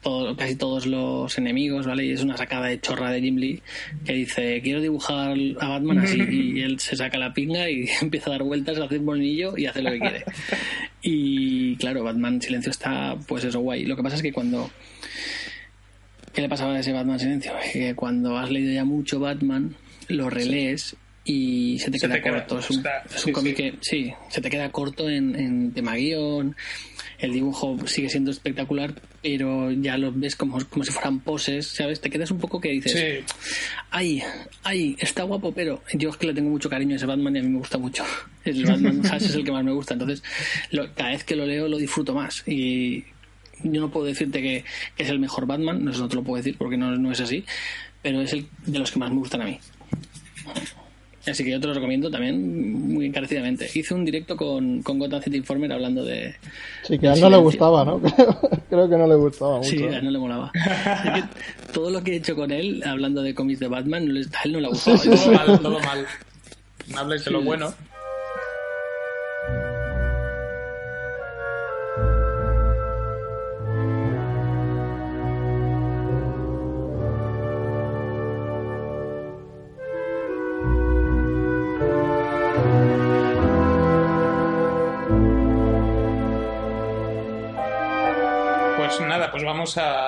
todo, casi todos los enemigos, ¿vale? Y es una sacada de chorra de Jim Lee que dice, quiero dibujar a Batman así. Y él se saca la pinga y empieza a dar vueltas, hace un bolillo y hace lo que quiere. Y claro, Batman Silencio está, pues eso, guay. Lo que pasa es que cuando ¿Qué le pasaba a ese Batman Silencio? Que cuando has leído ya mucho Batman, lo relees y se te Se queda te queda- corto. es un, está- es un sí, cómic sí. que, sí, se te queda corto en, en tema guion. El dibujo sigue siendo espectacular, pero ya lo ves como, como si fueran poses, ¿sabes? Te quedas un poco que dices, Sí, ay, ay, está guapo, pero yo es que le tengo mucho cariño a ese Batman y a mí me gusta mucho. El Batman Hash es el que más me gusta, entonces lo- cada vez que lo leo lo disfruto más. Y yo no puedo decirte que, que es el mejor Batman, no, te lo puedo decir porque no, no es así, pero es el de los que más me gustan a mí. Así que yo te lo recomiendo también muy encarecidamente. Hice un directo con, con Gotham City Informer hablando de... Sí, que a él no le gustaba, ¿no? Creo que no le gustaba mucho. Sí, a él no le molaba. Que todo lo que he hecho con él, hablando de cómics de Batman, no le- a él no le ha gustado. todo mal, todo mal. No habléis de lo Sí. bueno.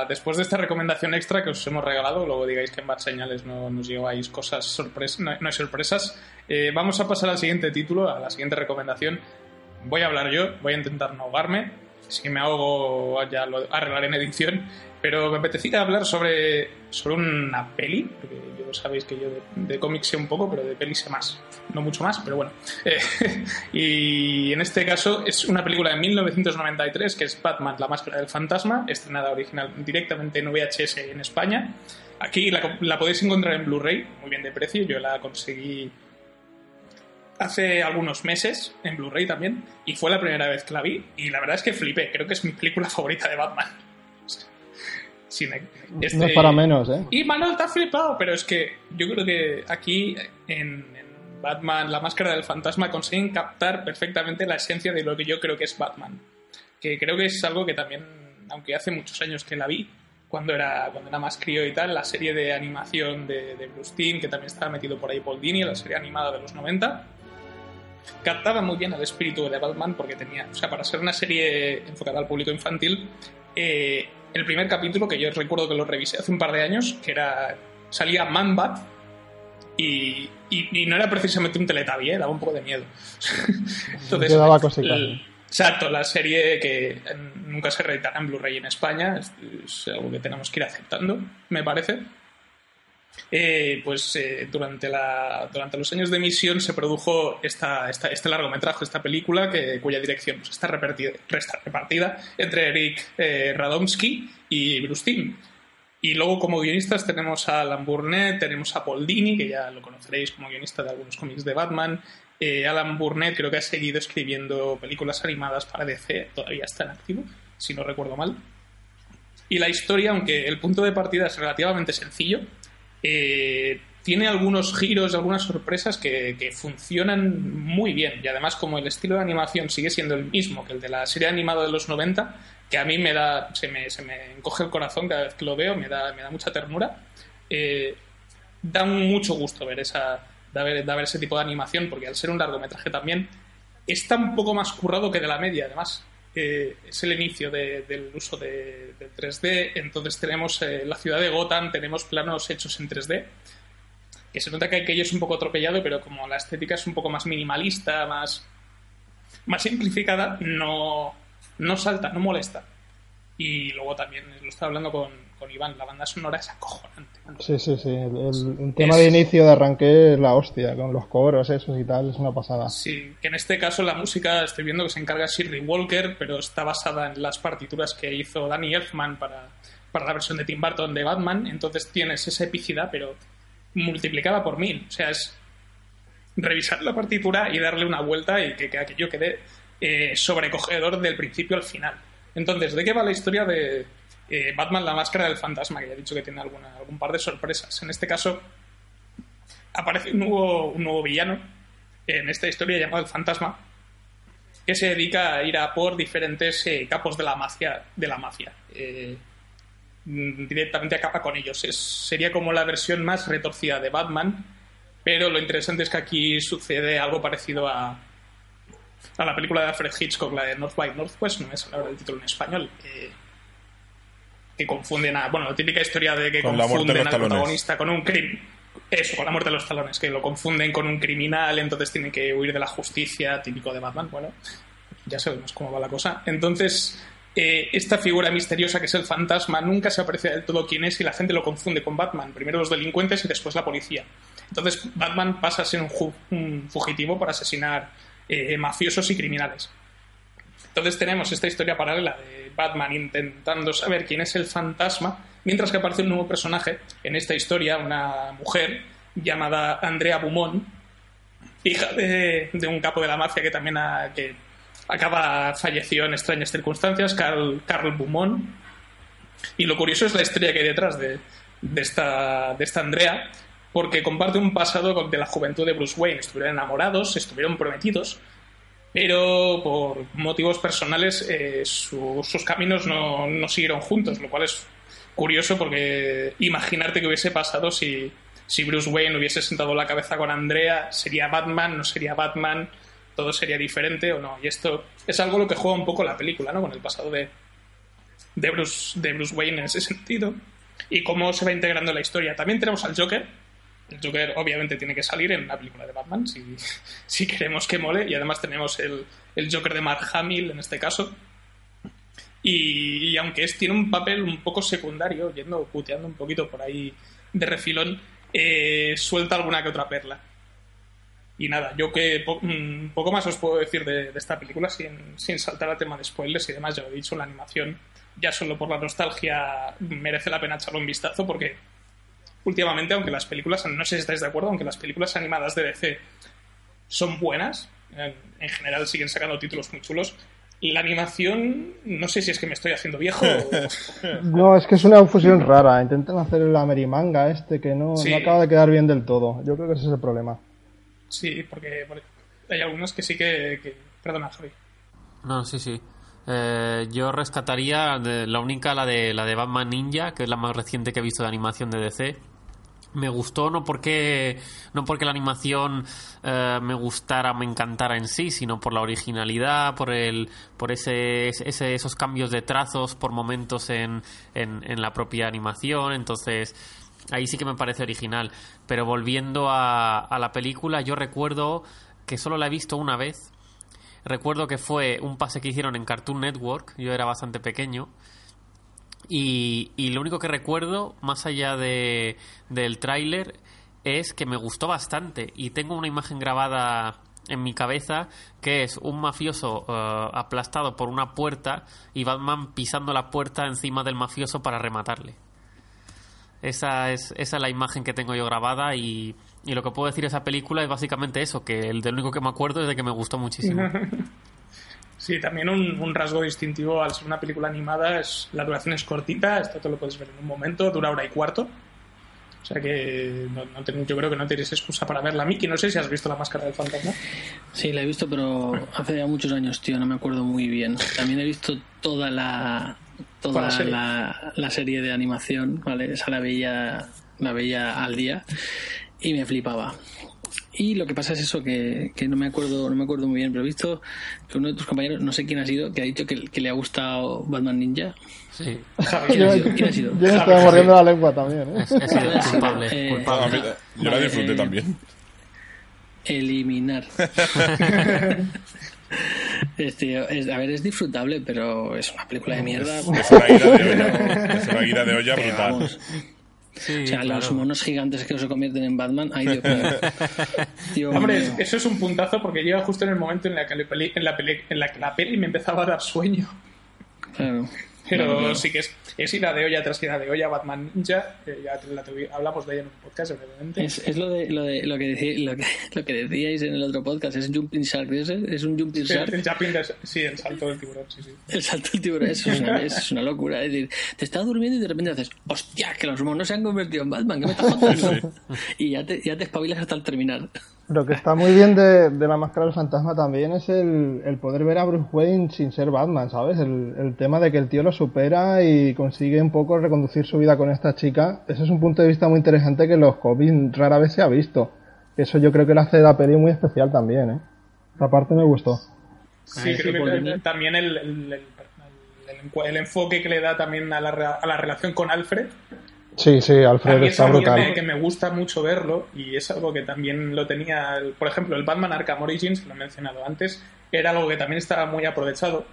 Después de esta recomendación extra que os hemos regalado, luego digáis que en Bad Señales no nos lleváis cosas sorpresas, no, no hay sorpresas. eh, vamos a pasar al siguiente título, a la siguiente recomendación. Voy a hablar yo, voy a intentar no ahogarme. Si me ahogo, ya lo arreglaré en edición. Pero me apetecía hablar sobre, sobre una peli, porque yo sabéis que yo de, de cómics sé un poco, pero de peli sé más. No mucho más, pero bueno. Eh, y en este caso es una película de 1993 que es Batman, la máscara del fantasma, estrenada original directamente en VHS en España. Aquí la, la podéis encontrar en Blu-ray, muy bien de precio. Yo la conseguí hace algunos meses en Blu-ray también y fue la primera vez que la vi y la verdad es que flipé. Creo que es mi película favorita de Batman. Sí, me- No este- es para menos, ¿eh? y Manuel está flipado, pero es que yo creo que aquí en, en Batman, la máscara del fantasma, consiguen captar perfectamente la esencia de lo que yo creo que es Batman. Que creo que es algo que también, aunque hace muchos años que la vi, cuando era, cuando era más crío y tal, la serie de animación de, de Bruce Timm, que también estaba metido por ahí Paul Dini, la serie animada de los 90, captaba muy bien el espíritu de Batman porque tenía, o sea, para ser una serie enfocada al público infantil, eh, el primer capítulo que yo recuerdo que lo revisé hace un par de años, que era salía Man Bat y, y- y no era precisamente un teletabi, ¿eh? daba un poco de miedo. Entonces, daba Exacto, la serie que nunca se reeditará en Blu-ray en España, es, es algo que tenemos que ir aceptando, me parece. Eh, pues eh, durante, la, durante los años de emisión se produjo esta, esta- este largometraje, esta película, que, cuya dirección pues, está, repartida, repartida entre Eric eh, Radomski y Bruce Timm. Y luego como guionistas tenemos a Alan Burnett, tenemos a Paul Dini, que ya lo conoceréis como guionista de algunos cómics de Batman. Eh, Alan Burnett creo que ha seguido escribiendo películas animadas para DC, todavía está en activo, si no recuerdo mal. Y la historia, aunque el punto de partida es relativamente sencillo, eh, tiene algunos giros, algunas sorpresas que, funcionan muy bien. Y además, como el estilo de animación sigue siendo el mismo que el de la serie animada de los 90, que a mí me da, se me, se me encoge el corazón cada vez que lo veo, me da, me da mucha ternura. eh, da mucho gusto ver esa, de ver, de ver ese tipo de animación, porque al ser un largometraje también está un poco más currado que de la media, además. Es el inicio de- del uso de, del 3D, entonces tenemos eh, la ciudad de Gotham, tenemos planos hechos en 3D, que se nota que aquello es un poco atropellado, pero como la estética es un poco más minimalista, más, más simplificada, no, no salta, no molesta. Y luego también lo estaba hablando con, con Iván, la banda sonora es acojonante. Sí, sí, sí. El, el- el tema Es- de inicio de arranque es la hostia, con los coros esos y tal, es una pasada. Sí, que en este caso la música estoy viendo que se encarga Shirley Walker, pero está basada en las partituras que hizo Danny Elfman para, para la versión de Tim Burton de Batman. Entonces tienes esa epicidad, pero multiplicada por mil. O sea, es revisar la partitura y darle una vuelta y que, que aquello quede eh, sobrecogedor del principio al final. Entonces, ¿de qué va la historia de eh, Batman, la máscara del fantasma? Que ya he dicho que tiene alguna, algún par de sorpresas. En este caso, aparece un nuevo, villano en esta historia llamado el fantasma que se dedica a ir a por diferentes eh, capos de la mafia de la mafia Eh, mm, directamente acaba con ellos sería como la versión más retorcida de Batman pero lo interesante es que aquí sucede algo parecido a la película de Alfred Hitchcock la de North by Northwest no me sale ahora el título en español eh, que confunden a bueno la típica historia de que Con confunden al talones. protagonista con un crimen eso, con la muerte de los talones, que lo confunden con un criminal, entonces tiene que huir de la justicia, típico de Batman. Bueno, ya sabemos cómo va la cosa. Entonces, eh, esta figura misteriosa que es el fantasma nunca se aprecia del todo quién es y la gente lo confunde con Batman. Primero los delincuentes y después la policía. Entonces, Batman pasa a ser un fugitivo para asesinar eh, mafiosos y criminales. Entonces tenemos esta historia paralela de Batman intentando saber quién es el fantasma, mientras que aparece un nuevo personaje en esta historia, una mujer llamada Andrea Beaumont, hija de, un capo de la mafia que también que acaba falleció en extrañas circunstancias, Carl, Carl Beaumont. Y lo curioso es la historia que hay detrás de, esta, de esta Andrea, porque comparte un pasado de la juventud de Bruce Wayne. Estuvieron enamorados, estuvieron prometidos, pero por motivos personales eh, su- sus caminos no, no siguieron juntos, lo cual es curioso porque imaginarte que hubiese pasado si, si Bruce Wayne hubiese sentado la cabeza con Andrea, sería Batman, no sería Batman, todo sería diferente o no. Y esto es algo lo que juega un poco la película, ¿no? Con el pasado de, de, Bruce, de Bruce Wayne en ese sentido y cómo se va integrando la historia. También tenemos al Joker. El Joker obviamente tiene que salir en una película de Batman si, si queremos que mole. Y además tenemos el, el Joker de Mark Hamill en este caso. Y, y aunque es, tiene un papel un poco secundario, yendo puteando un poquito por ahí de refilón, eh, suelta alguna que otra perla. Y nada, yo que po- mm, poco más os puedo decir de, esta película sin, sin saltar al tema de spoilers y demás, ya lo he dicho, la animación ya solo por la nostalgia merece la pena echarle un vistazo porque últimamente, aunque las películas, no sé si estáis de acuerdo, aunque las películas animadas de DC son buenas, en, en general siguen sacando títulos muy chulos, la animación, no sé si es que me estoy haciendo viejo o... No, es que es una fusión rara. Intentan hacer el Amerimanga este que no, Sí. no acaba de quedar bien del todo. Yo creo que ese es el problema. Sí, porque porque hay algunos que sí que... que- Perdona, Javi. No, sí, sí. Eh, yo rescataría de- la única, la de, la de Batman Ninja, que es la más reciente que he visto de animación de DC. Me gustó no porque no porque la animación eh, me gustara me encantara en sí sino por la originalidad por el por ese, ese- esos cambios de trazos por momentos en, en, en la propia animación. Entonces ahí sí que me parece original. Pero volviendo a, a la película yo recuerdo que solo la he visto una vez. Recuerdo que fue un pase que hicieron en Cartoon Network. Yo era bastante pequeño y, lo único que recuerdo, más allá de, del tráiler, es que me gustó bastante. Y tengo una imagen grabada en mi cabeza que es un mafioso eh, aplastado por una puerta y Batman pisando la puerta encima del mafioso para rematarle. Esa es, esa es la imagen que tengo yo grabada y, lo que puedo decir de esa película es básicamente eso, que el único que me acuerdo es de que me gustó muchísimo. Sí, también un, un rasgo distintivo al ser una película animada es la duración es cortita, esto te lo puedes ver en un momento, dura hora y cuarto. O sea que no, no ten- yo creo que no tienes excusa para verla. Miki, no sé si has visto La Máscara del Fantasma. Sí, la he visto, pero hace ya muchos años, tío, no me acuerdo muy bien. También he visto toda la Toda toda la serie. la, la serie de animación, ¿vale? Esa la veía, la veía al día y me flipaba. Y lo que pasa es eso, que, que no me acuerdo no me acuerdo muy bien, pero he visto que uno de tus compañeros, no sé quién ha sido, que ha dicho que, que le ha gustado Batman Ninja. Sí, ¿Quién ha sido? ¿Quién ha sido? Yo me estaba mordiendo la lengua también, ¿eh? sido culpable. Eh, A culpable. mí- yo la disfruté eh, también. eliminar. Este, es- a ver, es disfrutable, pero es una película de mierda. Es una ira de olla. Es una ira de olla brutal. vamos, Sí, o sea, los monos gigantes que se convierten en Batman, ay Dios mío. Dios Hombre, mío. eso es un puntazo porque llega justo en el momento en, la que, la peli- en, la peli- en la que la peli me empezaba a dar sueño. Claro. Pero Claro, claro. sí que es, es ira de olla tras ira de olla, Batman Ninja. que ya la tuvi- hablamos de ella en un podcast brevemente. Es, es lo de lo de lo que, decí- lo, que, lo que decíais en el otro podcast, es jumping shark ese, es un jumping Sí, shark. el jumping de- sí, el salto del tiburón, sí, sí. El salto del tiburón eso es, una, eso es una locura. Es decir, te estás durmiendo y de repente haces, hostia, que los monos se han convertido en Batman, ¿qué me estás contando? Y ya te, ya te espabilas hasta el terminar. Lo que está muy bien de, de la máscara del fantasma también es el, el poder ver a Bruce Wayne sin ser Batman, ¿sabes? El, el tema de que el tío lo supera y consigue un poco reconducir su vida con esta chica. Ese es un punto de vista muy interesante que en los cómics rara vez se ha visto. Eso yo creo que le hace la peli muy especial también, ¿eh? Esa parte me gustó. Sí, creo que Dini. también el, el, el- el- el enfoque que le da también a la, a la relación con Alfred. Sí, sí, Alfred También es está algo que brutal. me, que me gusta mucho verlo y es algo que también lo tenía, el- por ejemplo, el Batman Arkham Origins, que lo he mencionado antes, era algo que también estaba muy aprovechado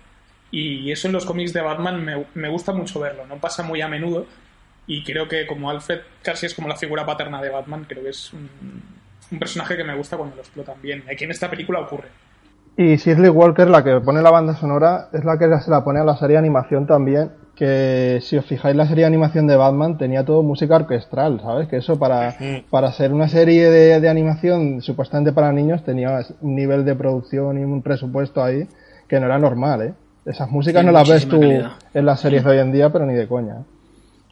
y eso en los cómics de Batman me, me gusta mucho verlo, no pasa muy a menudo y creo que como Alfred casi es como la figura paterna de Batman, creo que es un, un personaje que me gusta cuando lo explotan bien. Aquí en esta película ocurre. Y Shirley Walker, la que pone la banda sonora, es la que se la pone a la serie de animación también. Que si os fijáis, la serie de animación de Batman tenía todo música orquestral, ¿sabes? Que eso para, para ser una serie de, de animación supuestamente para niños tenía un nivel de producción y un presupuesto ahí que no era normal, ¿eh? Esas músicas Sí, no las ves tú calidad. en las series de hoy en día, pero ni de coña. ¿eh?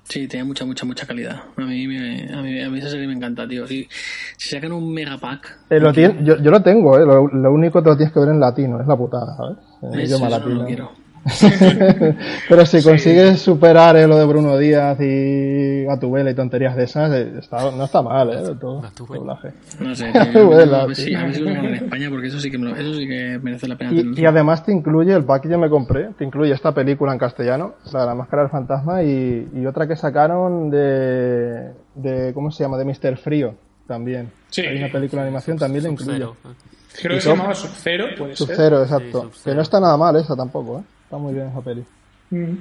Sí, tenía mucha, mucha, mucha calidad. A mí, me, a mí, a mí esa serie me encanta, tío. Si, si sacan un megapack... Eh, lo yo, yo lo tengo, ¿eh? Lo, lo único que lo tienes que ver en latino, es la putada, ¿sabes? En Eso, idioma eso no latino. lo quiero. Pero si consigues superar eh, lo de Bruno Díaz y Gatubela y tonterías de esas, eh, está- no está mal, ¿eh? todo, Gatubela. doblaje. No sé, Vuela, a ver si tío. a ver si lo en España, porque eso sí que, me lo- eso sí que merece la pena Y, tenerlo. y además te incluye, el pack que yo me compré, te incluye esta película en castellano, la de la máscara del fantasma, y, y otra que sacaron de, de, ¿cómo se llama? De Mr. Frío, también. Sí. Hay una película de animación, también le incluye. Sub-Zero. Creo que se llamaba Sub-Zero, puede ser. Sub-Zero, exacto. Sub-Zero. que no está nada mal esa tampoco, ¿eh? Está muy bien esa peli. Mm.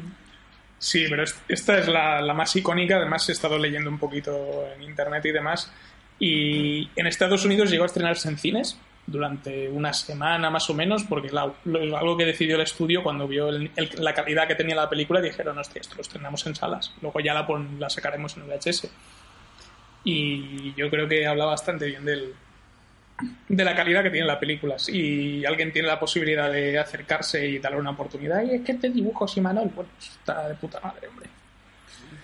Sí, pero es- esta es la, la más icónica. Además, he estado leyendo un poquito en internet y demás. Y en Estados Unidos llegó a estrenarse en cines durante una semana más o menos, porque la- lo- algo que decidió el estudio cuando vio el- el- la calidad que tenía la película, dijeron, hostia, esto lo estrenamos en salas, luego ya la, pon- la sacaremos en VHS. Y yo creo que habla bastante bien del, de la calidad que tiene la película. Si alguien tiene la posibilidad de acercarse y darle una oportunidad, y es que este dibujo, si Manuel, bueno, está de puta madre, hombre.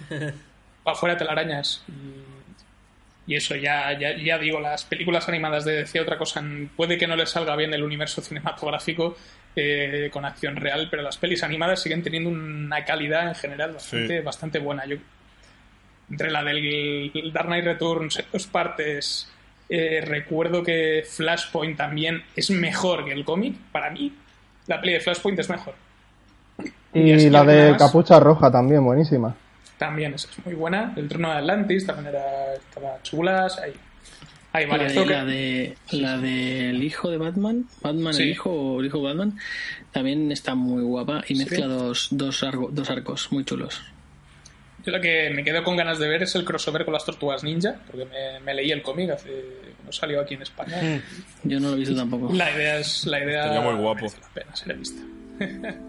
Para afuera telarañas. Y, y eso, ya, ya, ya digo, las películas animadas de DC, otra cosa, puede que no les salga bien el universo cinematográfico eh, con acción real, pero las pelis animadas siguen teniendo una calidad en general bastante, Sí. bastante buena. Yo, entre la del Dark Knight Returns en dos partes, eh, recuerdo que Flashpoint también es mejor que el cómic. Para mí, la peli de Flashpoint es mejor. Y la de más. Capucha Roja también, buenísima. También es, es muy buena. El trono de Atlantis también era, estaba chulas. Hay, hay La, varias. de, la, de, la del hijo de Batman, Batman Sí. el hijo o el hijo de Batman, también está muy guapa y mezcla dos, dos, argo- dos arcos muy chulos. Yo lo que me quedo con ganas de ver es el crossover con las tortugas ninja, porque me, me leí el cómic hace no salió aquí en España. Yo no lo he visto tampoco. La idea es la idea Sería muy guapo. la pena ser vista.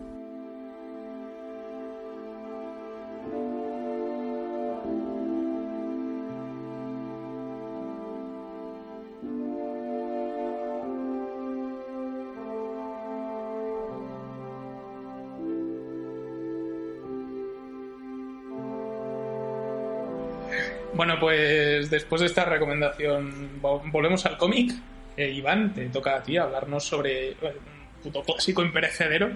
Bueno, pues después de esta recomendación, vo- volvemos al cómic. Eh, Iván, te toca a ti hablarnos sobre eh, un puto clásico imperecedero.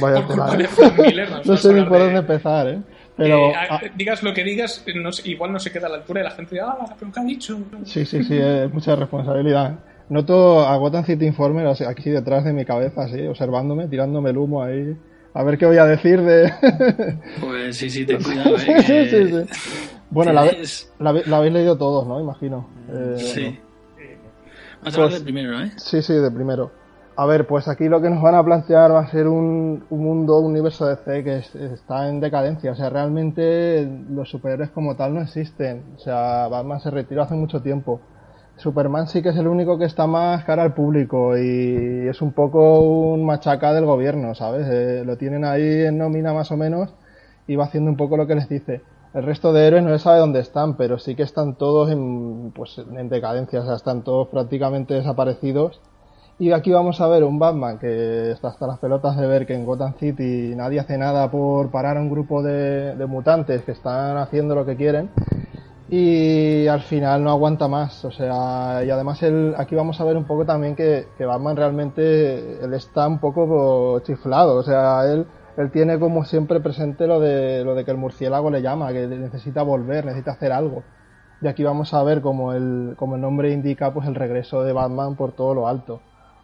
Vaya Por culpa ¿eh? de Frank Miller, nos No sé ni por de- dónde empezar, ¿eh? Pero... Eh, a- ah, digas lo que digas, no igual no se queda a la altura y la gente dice, ah, pero ¿qué ha dicho? Sí, sí, sí, es mucha responsabilidad. Noto a Gotham City Informer aquí detrás de mi cabeza, así, observándome, tirándome el humo ahí. A ver qué voy a decir de... Pues sí, sí, ten cuidado, ¿eh? sí, sí, sí. Bueno, la, tienes- la, la habéis leído todos, ¿no? Imagino. Eh, Sí. Vas a hablar del primero. ¿eh? Sí, sí, de primero. A ver, pues aquí lo que nos van a plantear va a ser un, un mundo, un universo DC que es- está en decadencia. O sea, realmente los superhéroes como tal no existen. O sea, Batman se retiró hace mucho tiempo. Superman sí que es el único que está más cara al público y es un poco un machaca del gobierno, ¿sabes? Eh, lo tienen ahí en nómina más o menos y va haciendo un poco lo que les dice. El resto de héroes no se sabe dónde están, pero sí que están todos en, pues, en decadencia, o sea, están todos prácticamente desaparecidos. Y aquí vamos a ver un Batman que está hasta las pelotas de ver que en Gotham City nadie hace nada por parar a un grupo de, mutantes que están haciendo lo que quieren y al final no aguanta más. O sea, y además él, aquí vamos a ver un poco también que, que Batman realmente está un poco chiflado. O sea, él, él tiene como siempre presente lo de, lo de que el murciélago le llama, que necesita volver, necesita hacer algo. Y aquí vamos a ver como el, como el nombre indica, pues el regreso de Batman por todo lo alto.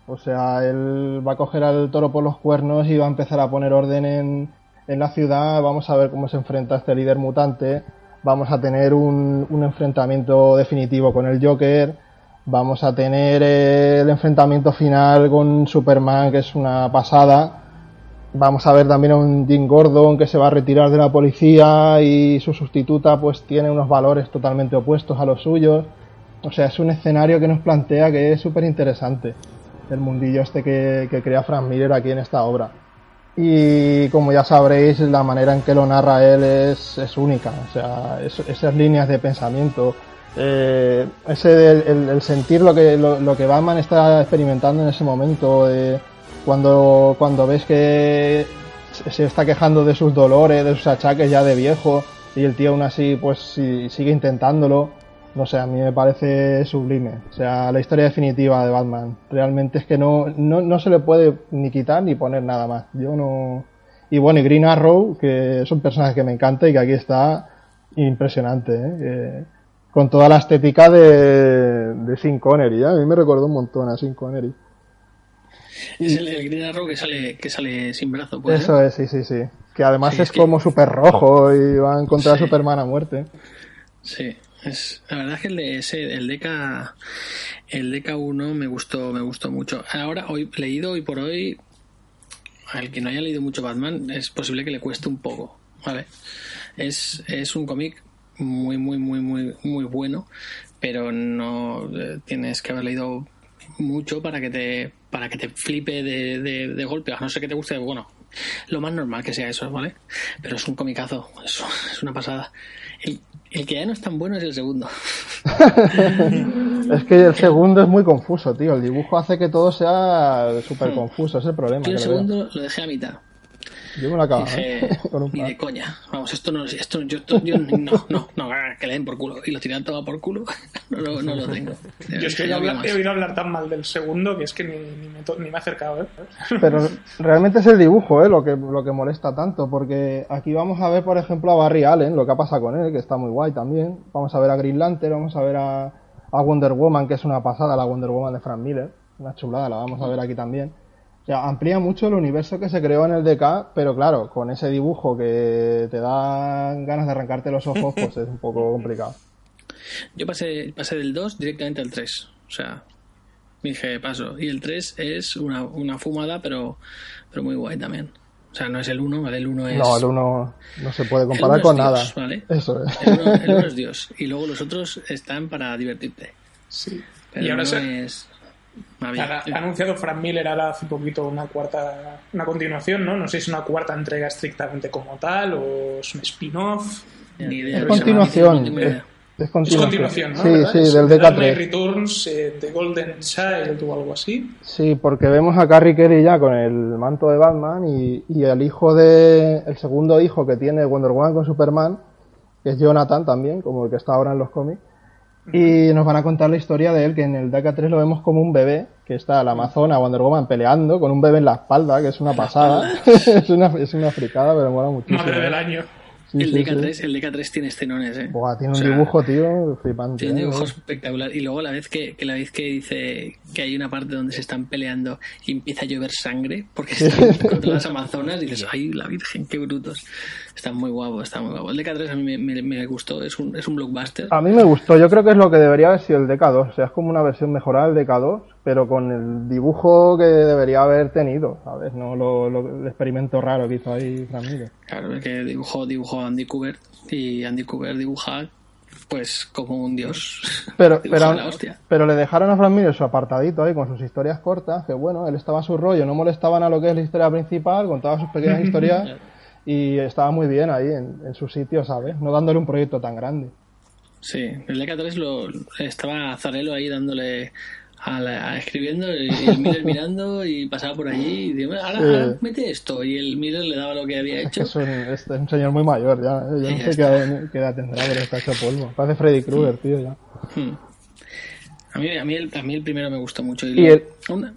O sea, él va a coger al toro por los cuernos y va a empezar a poner orden en, en la ciudad. Vamos a ver cómo se enfrenta este líder mutante. Vamos a tener un, un enfrentamiento definitivo con el Joker. Vamos a tener el enfrentamiento final con Superman, que es una pasada. Vamos a ver también a un Jim Gordon que se va a retirar de la policía y su sustituta pues tiene unos valores totalmente opuestos a los suyos. O sea, es un escenario que nos plantea que es súper interesante. El mundillo este que, que crea Frank Miller aquí en esta obra. Y como ya sabréis, la manera en que lo narra él es, es única. O sea, es- esas líneas de pensamiento, eh, ese el, sentir lo que, lo, lo que Batman está experimentando en ese momento, eh, cuando, cuando ves que se- está quejando de sus dolores, de sus achaques ya de viejo, y el tío aún así pues si- sigue intentándolo. No sé, a mí me parece sublime. O sea, la historia definitiva de Batman. Realmente es que no, no, no se le puede ni quitar ni poner nada más. Yo no. Y bueno, y Green Arrow, que es un personaje que me encanta y que aquí está impresionante, ¿eh? Con toda la estética de, de Sean Connery. ¿eh? A mí me recordó un montón a Sean Connery. Es el, el Green Arrow que sale, que sale sin brazo. ¿puede ser? Eso es, sí, sí, sí. Que además Sí, es es que- como súper rojo y va en contra Sí. Superman a muerte. Sí, es, la verdad es que el de ese, el DK, el DK1 me gustó, me gustó mucho. Ahora, hoy, leído hoy por hoy, al que no haya leído mucho Batman, es posible que le cueste un poco, ¿vale? Es, es un cómic muy, muy, muy, muy, muy bueno, pero no eh, tienes que haber leído mucho para que te, para que te flipe de, de, de golpe, a no sé que te guste, bueno, lo más normal que sea eso, ¿vale? Pero es un comicazo, es, es una pasada. El, el que ya no es tan bueno es el segundo. Es que el segundo es muy confuso, tío. El dibujo hace que todo sea súper confuso, es el problema. Yo el veo. segundo lo dejé a mitad. Yo me lo acabo. Dije, Con un ni par. de coña. Vamos, esto no, esto, yo, esto- yo no, no, no, que le den por culo. Y lo tiran todo por culo. No, lo- no lo tengo. Yo es que he oído, hablar, he oído hablar tan mal del segundo que es que ni, ni me, to- ni me he acercado, ¿eh? Pero realmente es el dibujo, ¿eh? Lo que, lo que molesta tanto, porque aquí vamos a ver, por ejemplo, a Barry Allen, lo que ha pasado con él, que está muy guay también. Vamos a ver a Green Lantern, vamos a ver a, a Wonder Woman, que es una pasada, la Wonder Woman de Frank Miller. Una chulada, la vamos a ver aquí también. O sea, amplía mucho el universo que se creó en el DK, pero claro, con ese dibujo que te da ganas de arrancarte los ojos, pues es un poco complicado. Yo pasé, pasé del 2 directamente al 3. O sea, dije, paso. Y el 3 es una, una fumada, pero, pero muy guay también. O sea, no es el 1, ¿vale? El 1 es. No, el uno no se puede el comparar uno con es nada. Dios, ¿vale? Eso es. El 1 el uno es Dios. Y luego los otros están para divertirte. Sí. Pero y ahora no se, es. Maravilla. ha, ha anunciado Frank Miller ahora hace poquito una cuarta, una continuación, ¿no? No sé si es una cuarta entrega estrictamente como tal o es un spin-off. Ni idea. Es continuación. Es, continuación. Sí, ¿Verdad? sí, Es del Dark Knight DK3. Returns, eh, The Golden Child o algo así. Sí, porque vemos a Carrie Kelly ya con el manto de Batman y, y el hijo de. el segundo hijo que tiene Wonder Woman con Superman, que es Jonathan también, como el que está ahora en los cómics. Y nos van a contar la historia de él, que en el DK3 lo vemos como un bebé, que está la Amazona Wonder Woman peleando con un bebé en la espalda, que es una pasada. es, una, es una fricada, pero mola muchísimo. Madre del año. El, sí, DK3, sí. el DK3 tiene estenones, ¿eh? Buah, tiene O un sea, dibujo, tío, flipante. Tiene un ¿eh? dibujo espectacular. Y luego la vez que, que la vez que dice que hay una parte donde se están peleando y empieza a llover sangre porque están contra las amazonas y dices, ay, la virgen, qué brutos. Está muy guapo, está muy guapo. El DK3 a mí me, me- me gustó, es un, es un blockbuster. A mí me gustó, yo creo que es lo que debería haber sido el DK2, o sea, es como una versión mejorada del DK2, pero con el dibujo que debería haber tenido, ¿sabes? No lo, lo- el experimento raro que hizo ahí Miller. Claro, es que dibujó, dibujó a Andy Kubert y Andy Kubert dibuja pues como un dios. Pero, pero, la hostia. pero le dejaron a Frank Miller su apartadito ahí con sus historias cortas, que bueno, él estaba a su rollo, no molestaban a lo que es la historia principal, contaba sus pequeñas historias y estaba muy bien ahí en, en su sitio, ¿sabes? No dándole un proyecto tan grande. Sí, el DK3 lo, estaba Zarelo ahí dándole a la- a escribiendo y el Miller mirando y pasaba por allí y digo, ahora, Sí. ahora mete esto y el Miller le daba lo que había Es que hecho. es un, es un señor muy mayor ya, ¿eh? yo Y no ya sé qué qué edad tendrá, pero está hecho polvo. Parece Freddy Krueger, tío, ya. Hmm. A mí, a, mí el, a mí el primero me gustó mucho. Y, Y el- una-.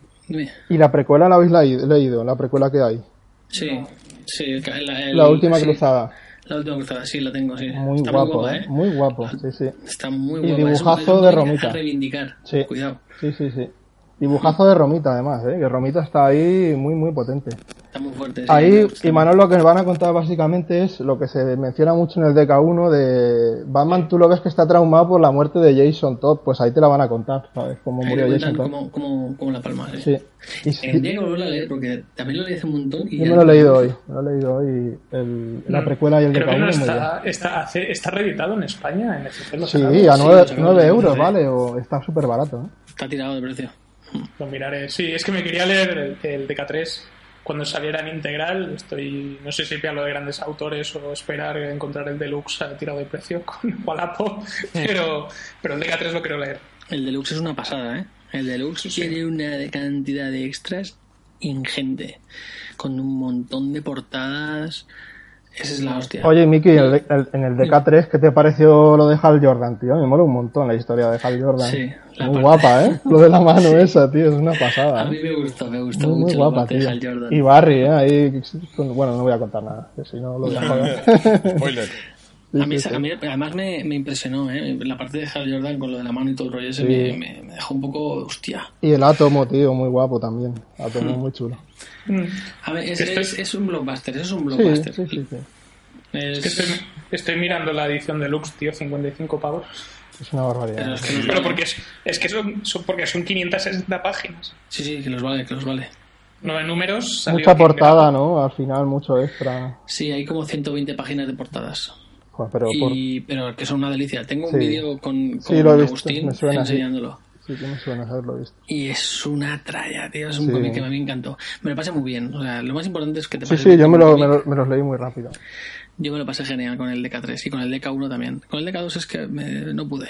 ¿Y la precuela la habéis leído? La precuela que hay. Sí, sí, el- el- La última sí, cruzada. La última cruzada, sí, la tengo, sí. Muy Está guapo, muy guapa, ¿eh? ¿eh? Muy guapo, sí, sí. Está muy Y guapa. Es un- dibujazo es un de a Romita. reivindicar. Sí. Cuidado, Sí, sí, sí. Dibujazo de Romita, además, ¿eh? Que Romita está ahí muy, muy potente. está muy fuerte. sí, Ahí, y Manuel lo que nos van a contar básicamente es lo que se menciona mucho en el DK1 de Batman, tú lo ves que está traumado por la muerte de Jason Todd, pues ahí te la van a contar, ¿sabes? Cómo Ahí murió Jason Todd. cómo, cómo, cómo la palma. Sí. Sí. Y sí, Tendría que volverlo a leer porque también lo leí hace un montón. Y yo me lo he no- leído hoy, me lo he leído hoy, el- la precuela y el Creo que DK1 no está, está, está reeditado en España, en lo Sí, a sí, 9, lo sacamos de euros, DVD. ¿vale? O está súper barato, ¿eh? Está tirado de precio. Lo miraré. Sí, es que me quería leer el, el DK3 cuando saliera en integral. Estoy, no sé si pillarlo de grandes autores o esperar encontrar el deluxe tirado de precio con Wallapop, pero, pero el DK3 lo quiero leer. El deluxe es una pasada, ¿eh? El deluxe tiene una cantidad de extras ingente. Con un montón de portadas. Esa es la hostia. Oye, Miki, en el, en el DK3, ¿qué te pareció lo de Hal Jordan, tío? Me mola un montón la historia de Hal Jordan. Sí, la Muy parte- guapa, ¿eh? Lo de la mano esa, tío, es una pasada. A ¿eh? mí me gustó, me gustó Muy, muy mucho la guapa, de tío. Hal Jordan. Y Barry, ¿eh? Ahí, bueno, no voy a contar nada, que si no lo voy a joder. Spoiler. A mí, a mí además me, me impresionó, ¿eh? La parte de Hal Jordan con lo de la mano y todo el rollo ese Sí. me, me- me dejó un poco hostia. Y el átomo, tío, muy guapo también. Átomo muy chulo. A ver, es, Estoy- es, es un blockbuster, es un Sí, blockbuster. sí, sí, sí. Es- Es que estoy, estoy mirando la edición deluxe, tío, 55 pavos. Es una barbaridad. pero es que los Pero vale. porque es, es que son, son- porque son 560 páginas. Sí, sí, que los vale, que los vale. Nueve números. salió Mucha portada. ¿no? Al final, mucho extra. Sí, hay como 120 páginas de portadas. Joder, pero por... Y, pero que son una delicia. Tengo un Sí. vídeo con, con Sí, lo he visto, Agustín suena, sí. enseñándolo. Sí, que me suena haberlo visto. Y es una tralla, tío. Es un Sí. cómic que a mí me encantó. Me lo pasé muy bien. O sea, lo más importante es que te Sí, pases sí, bien yo me, lo, cómic. me, lo- me los leí muy rápido. Yo me lo pasé genial con el DK3 y con el DK1 también. Con el DK2 es que me- no pude.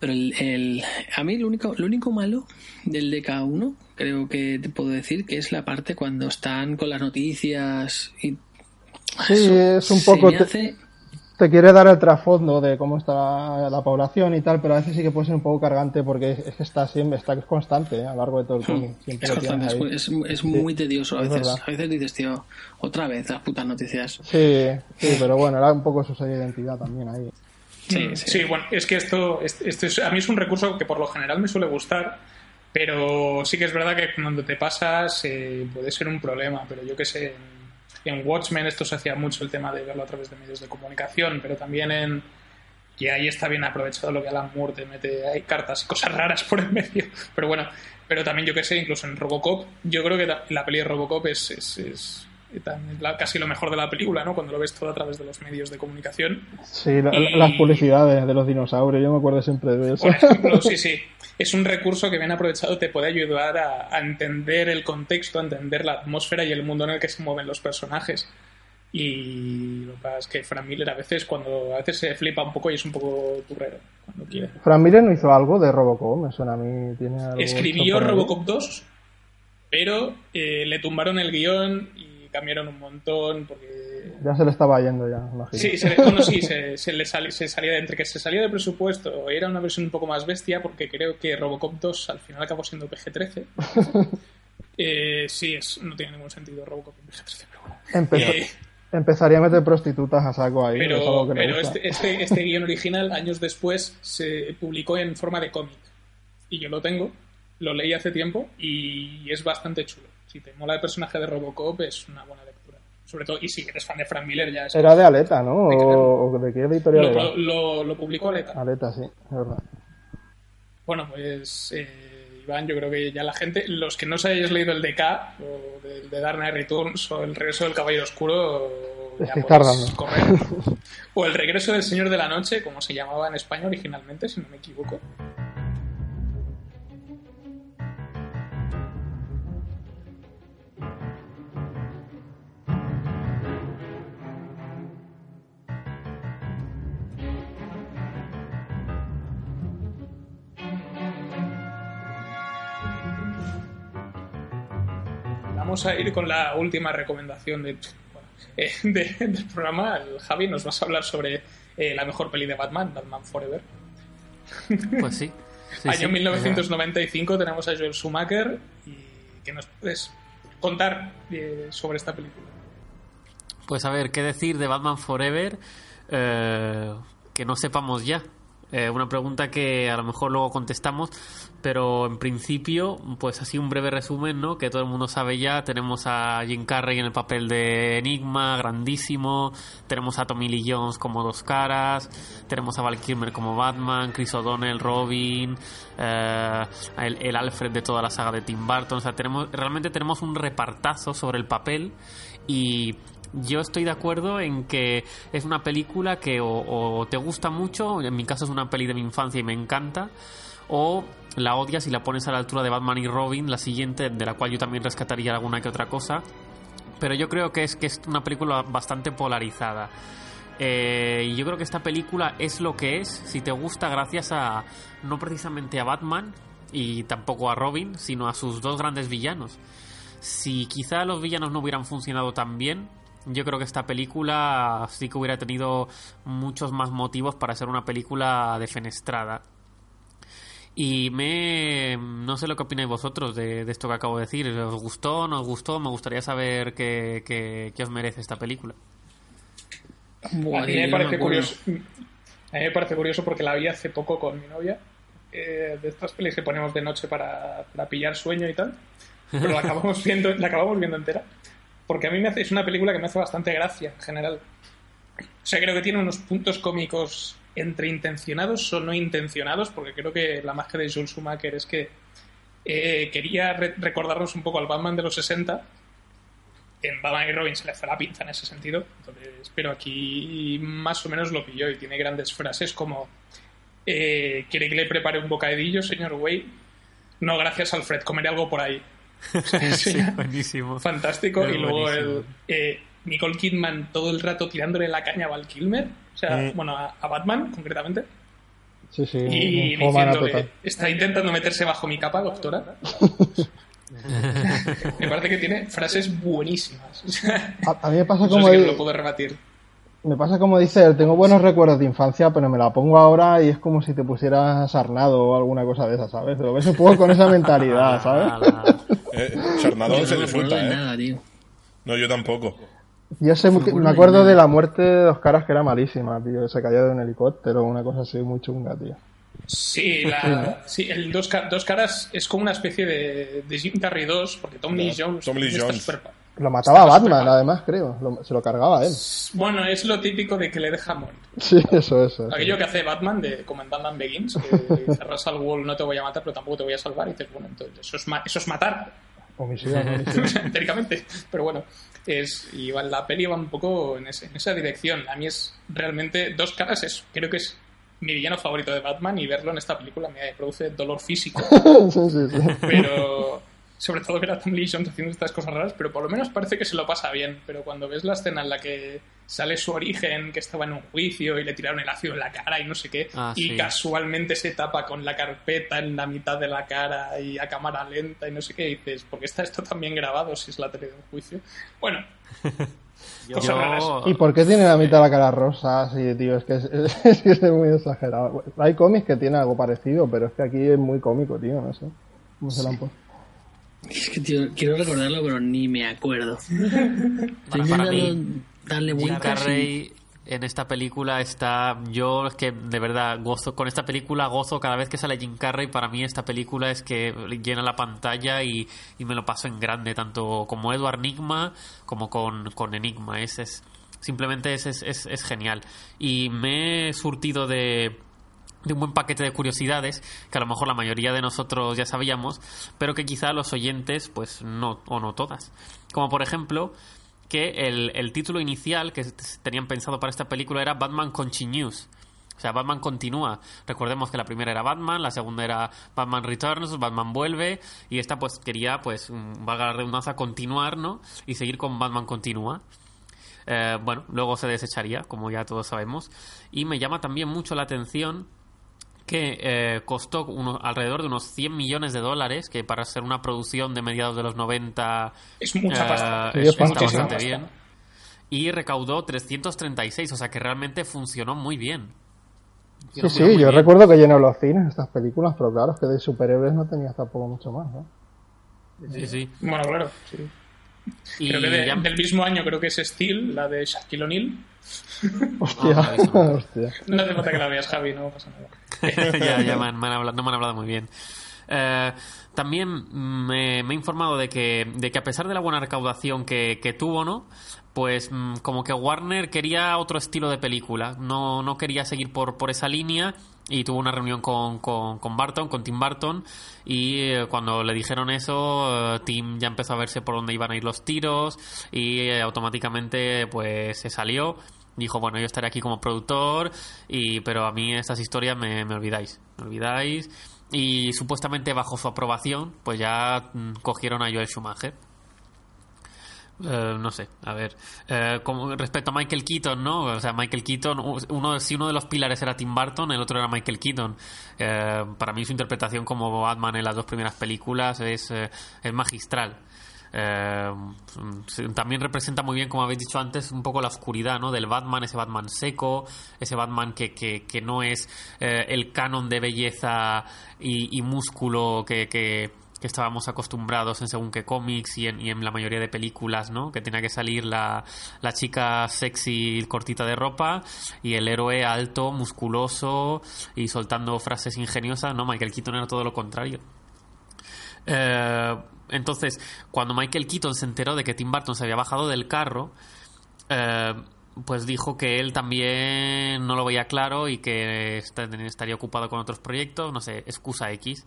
Pero el, el- a mí lo único, lo único malo del DK1, creo que te puedo decir, que es la parte cuando están con las noticias y Sí, eso es un se poco... me te- hace- te quiere dar el trasfondo de cómo está la, la población y tal, pero a veces sí que puede ser un poco cargante porque es, que está siempre está constante ¿eh? a lo largo de todo el cómic. Siempre Es, constante, es, muy tedioso a es veces. A veces dices, tío, otra vez las putas noticias. Sí, sí, pero bueno, era un poco su sello de identidad también ahí. Sí, Mm, sí. sí, bueno, es que esto, este es- a mí es un recurso que por lo general me suele gustar, pero sí que es verdad que cuando te pasas eh, puede ser un problema, pero yo que sé, en, en Watchmen esto se hacía mucho el tema de verlo a través de medios de comunicación, pero también en... Y ahí está bien aprovechado lo que Alan Moore te mete, hay cartas y cosas raras por el medio, pero bueno, pero también yo que sé, incluso en Robocop, yo creo que la, peli de Robocop es, es, casi lo mejor de la película, ¿no? Cuando lo ves todo a través de los medios de comunicación. Sí, la- Y- las publicidades de los dinosaurios, yo me acuerdo siempre de eso. Por ejemplo, sí, sí. Es un recurso que bien aprovechado te puede ayudar a, a entender el contexto, a entender la atmósfera y el mundo en el que se mueven los personajes. Y lo que pasa es que Frank Miller a veces cuando a veces se flipa un poco y es un poco turrero cuando quiere. Frank Miller no hizo algo de Robocop, me suena a mí. Tiene algo Escribió. Robocop 2, pero eh, le tumbaron el guion y cambiaron un montón porque Ya se le estaba yendo ya, imagino. Sí, se, le- bueno, sí, se, se le sali- se salía de- entre que se salía de presupuesto era una versión un poco más bestia porque creo que Robocop 2 al final acabó siendo PG-13. Eh, sí, es, no tiene ningún sentido Robocop en PG-13, pero bueno. Empezó- Eh, Empezaría a meter prostitutas a saco ahí, algo pero que pero este, este, este guion original, años después, se publicó en forma de cómic. Y yo lo tengo, lo leí hace tiempo y es bastante chulo. Si te mola el personaje de Robocop, es una buena lectura. Sobre todo, y si eres fan de Frank Miller, ya es. Era de Aleta, ¿no? O, de qué editorial era. lo, lo, lo publicó Aleta. Aleta, sí, es verdad. Bueno, pues eh, Iván, yo creo que ya la gente, los que no os hayáis leído el DK o del de Dark Knight Returns o el regreso del Caballero Oscuro, ya podéis correr. O el regreso del Señor de la Noche, como se llamaba en España originalmente, si no me equivoco. Vamos a ir con la última recomendación de, bueno, eh, de- del programa. Javi nos vas a hablar sobre eh, la mejor peli de Batman, Batman Forever. Pues sí. Sí, Año sí. 1995 tenemos a Joel Schumacher y que nos puedes contar eh, sobre esta película. Pues a ver, ¿qué decir de Batman Forever eh, que no sepamos ya? Eh, una pregunta que a lo mejor luego contestamos, pero en principio, pues así un breve resumen, ¿no? Que todo el mundo sabe ya. Tenemos a Jim Carrey en el papel de Enigma, grandísimo. Tenemos a Tommy Lee Jones como Dos Caras. Tenemos a Val Kilmer como Batman, Chris O'Donnell, Robin, eh, el, el Alfred de toda la saga de Tim Burton. O sea, tenemos, realmente tenemos un repartazo sobre el papel y yo estoy de acuerdo en que es una película que o, te gusta mucho, en mi caso es una peli de mi infancia y me encanta, o la odias y la pones a la altura de Batman y Robin, la siguiente, de la cual yo también rescataría alguna que otra cosa. Pero yo creo que es que es una película bastante polarizada. Eh, y yo creo que esta película es lo que es si te gusta gracias a no precisamente a Batman y tampoco a Robin, sino a sus dos grandes villanos. Si quizá los villanos no hubieran funcionado tan bien, yo creo que esta película sí que hubiera tenido muchos más motivos para ser una película defenestrada. Y me. No sé lo que opináis vosotros de, de esto que acabo de decir. ¿Os gustó? ¿No os gustó? Me gustaría saber qué, qué- qué os merece esta película. A mí yo me parece curioso. A mí me parece curioso porque la vi hace poco con mi novia. eh, de estas pelis que ponemos de noche para, para pillar sueño y tal. Pero la acabamos viendo, la acabamos viendo entera. Porque a mí me hace, es una película que me hace bastante gracia en general. O sea, creo que tiene unos puntos cómicos entre intencionados o no intencionados, porque creo que la magia de Joel Schumacher es que eh, quería re- recordarnos un poco al Batman de los 60. En Batman y Robin se le fue la pinza en ese sentido. Entonces, pero aquí más o menos lo pilló y tiene grandes frases como eh, ¿Quiere que le prepare un bocadillo, señor Wade? No, gracias, Alfred. Comeré algo por ahí. sí, buenísimo. Fantástico. Es y luego el, eh, Nicole Kidman todo el rato tirándole la caña a Val Kilmer. O sea, Mm. bueno, a, a Batman concretamente. Sí, sí, y diciéndole, está intentando meterse bajo mi capa, doctora. me parece que tiene frases buenísimas. A, a mí me pasa Eso como sí que no di- lo puedo rebatir. Me pasa como dice él, tengo buenos recuerdos de infancia, pero me la pongo ahora y es como si te pusieras sarnado o alguna cosa de esa, ¿sabes? Lo ves un poco con esa mentalidad, ¿sabes? Eh, se no acuerdo disfruta, ¿eh? nada, tío. No, yo tampoco. Yo sé, me acuerdo de la muerte de dos caras que era malísima, tío. Se cayó de un helicóptero, una cosa así muy chunga, tío. Sí, la, sí el dos, Ca- dos caras es como una especie de, de Jim Carrey 2, porque Tom Lee Jones. Tom Lee está. Lo mataba Estaba Batman, además, creo. Lo- se lo cargaba él. Bueno, es lo típico de que le deja morir. Sí, eso, eso. Aquello que hace Batman de Batman Begins, que dice al Wall no te voy a matar, pero tampoco te voy a salvar. Y dices, bueno, entonces eso es, ma- eso es matar, Omisión, omisión. teóricamente. Pero bueno, es, y va- la peli va un poco en, ese- en esa dirección. A mí es realmente dos caras, es, creo que es mi villano favorito de Batman y verlo en esta película me produce dolor físico. sí, sí, sí. pero sobre todo ver a Tom Lee Jones haciendo estas cosas raras, pero por lo menos parece que se lo pasa bien. Pero cuando ves la escena en la que sale su origen, que estaba en un juicio y le tiraron el ácido en la cara y no sé qué, Ah, y sí. casualmente se tapa con la carpeta en la mitad de la cara y a cámara lenta y no sé qué, y dices, ¿por qué está esto tan bien grabado si es la tele de un juicio? Bueno. Yo, ¿Y por qué tiene la mitad de la cara rosa? Sí, tío, es que es, es que es muy exagerado. Hay cómics que tienen algo parecido, pero es que aquí es muy cómico, tío, no sé. ¿Cómo se lo han puesto? Es que, tío, quiero recordarlo, pero ni me acuerdo. Para- mí, darle Jim y- Carrey en esta película está. Yo es que de verdad gozo. Con esta película gozo cada vez que sale Jim Carrey. Para mí, esta película es que llena la pantalla y, y me lo paso en grande, tanto como Edward Nigma como con, con Enigma. Es, es, simplemente es, es, es, es genial. Y me he surtido de de un buen paquete de curiosidades que a lo mejor la mayoría de nosotros ya sabíamos, pero que quizá los oyentes, pues no, o no todas. Como por ejemplo, que el, el título inicial que tenían pensado para esta película era Batman Continues. O sea, Batman continúa. Recordemos que la primera era Batman, la segunda era Batman Returns, Batman vuelve, y esta pues quería, pues, mm, valga la redundancia, continuar, ¿no? Y seguir con Batman continúa. Eh, bueno, luego se desecharía, como ya todos sabemos. Y me llama también mucho la atención que eh, costó uno- alrededor de unos 100 millones de dólares, que para ser una producción de mediados de los 90 Es mucha eh, pasta. Es- es está bastante pasta. bien. Y recaudó 336, o sea que realmente funcionó muy bien. Sí, Funcionó sí, yo bien. recuerdo que llenó los cines estas películas, pero claro, es que de superhéroes no tenía tampoco mucho más, ¿no? Sí, sí. Bueno, claro, sí. Y Creo que de- ya- del mismo año creo que es Steel, la de Shaquille O'Neal. Hostia, no he visto. hostia. No hace falta que la veas, Javi, no pasa nada. ya, ya me han, hablado, no me han hablado muy bien. Eh, también me, me he informado de que, de que a pesar de la buena recaudación que, que tuvo, ¿no? Pues mm, como que Warner quería otro estilo de película, no, no quería seguir por, por esa línea y tuvo una reunión con, con, Barton, con Tim Burton y eh, cuando le dijeron eso, eh, Tim ya empezó a verse por dónde iban a ir los tiros y automáticamente pues se salió dijo, bueno, yo estaré aquí como productor, y, pero a mí estas historias me, olvidáis, me olvidáis. Y supuestamente bajo su aprobación, pues ya mm, cogieron a Joel Schumacher. Eh, no sé, a ver. Eh, como respecto a Michael Keaton, ¿no? O sea, Michael Keaton, uno, si uno de los pilares era Tim Burton, el otro era Michael Keaton. Eh, para mí su interpretación como Batman en las dos primeras películas es, eh, es magistral. Eh, mm, también representa muy bien, como habéis dicho antes, un poco la oscuridad ¿no? del Batman, ese Batman seco, ese Batman que, que, que no es eh, el canon de belleza y, y músculo que, que, estábamos acostumbrados en según qué cómics y en, y en la mayoría de películas, ¿no? Que tenía que salir la, la chica sexy cortita de ropa y el héroe alto, musculoso y soltando frases ingeniosas, ¿no? Michael Keaton era todo lo contrario. Eh, entonces, cuando Michael Keaton se enteró de que Tim Burton se había bajado del carro, eh, pues dijo que él también no lo veía claro y que est- estaría ocupado con otros proyectos, no sé, excusa X.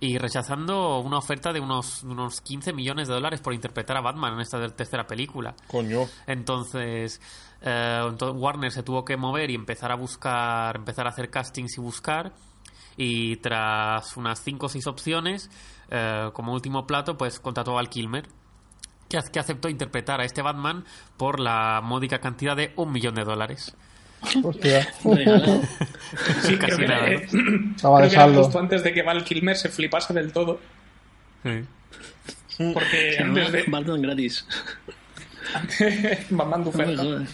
Y rechazando una oferta de unos, unos 15 millones de dólares por interpretar a Batman en esta tercera película. Coño. Entonces, eh, entonces Warner se tuvo que mover y empezar a buscar, empezar a hacer castings y buscar. Y tras unas 5 o 6 opciones, eh, como último plato, pues contrató a Val Kilmer, que, que aceptó interpretar a este Batman por la módica cantidad de un millón de dólares. Hostia. Sí, Casi creo que, nada, eh, Estaba de creo que saldo. justo antes de que Val Kilmer se flipase del todo. Sí. Porque antes de Batman gratis. Batman de No oferta.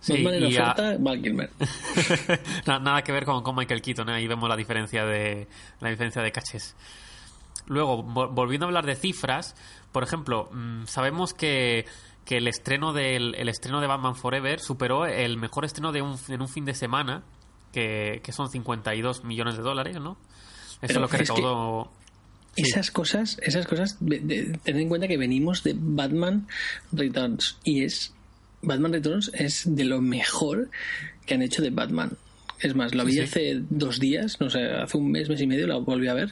Sí, Batman en y a- oferta, Val Kilmer. Na- nada que ver con, con Michael Keaton, ¿eh? ahí vemos la diferencia de la diferencia de cachés. Luego, vol- volviendo a hablar de cifras, por ejemplo, mm, sabemos que, que el estreno del el estreno de Batman Forever superó el mejor estreno de un, en un fin de semana, que, que son 52 millones de dólares, ¿no? Eso Pero es lo que es que- recaudó. Sí. Esas cosas, esas cosas, de- de- tened en cuenta que venimos de Batman Returns y es Batman Returns es de lo mejor que han hecho de Batman. Es más, lo vi sí. hace dos días, no sé, hace un mes, mes y medio, lo volví a ver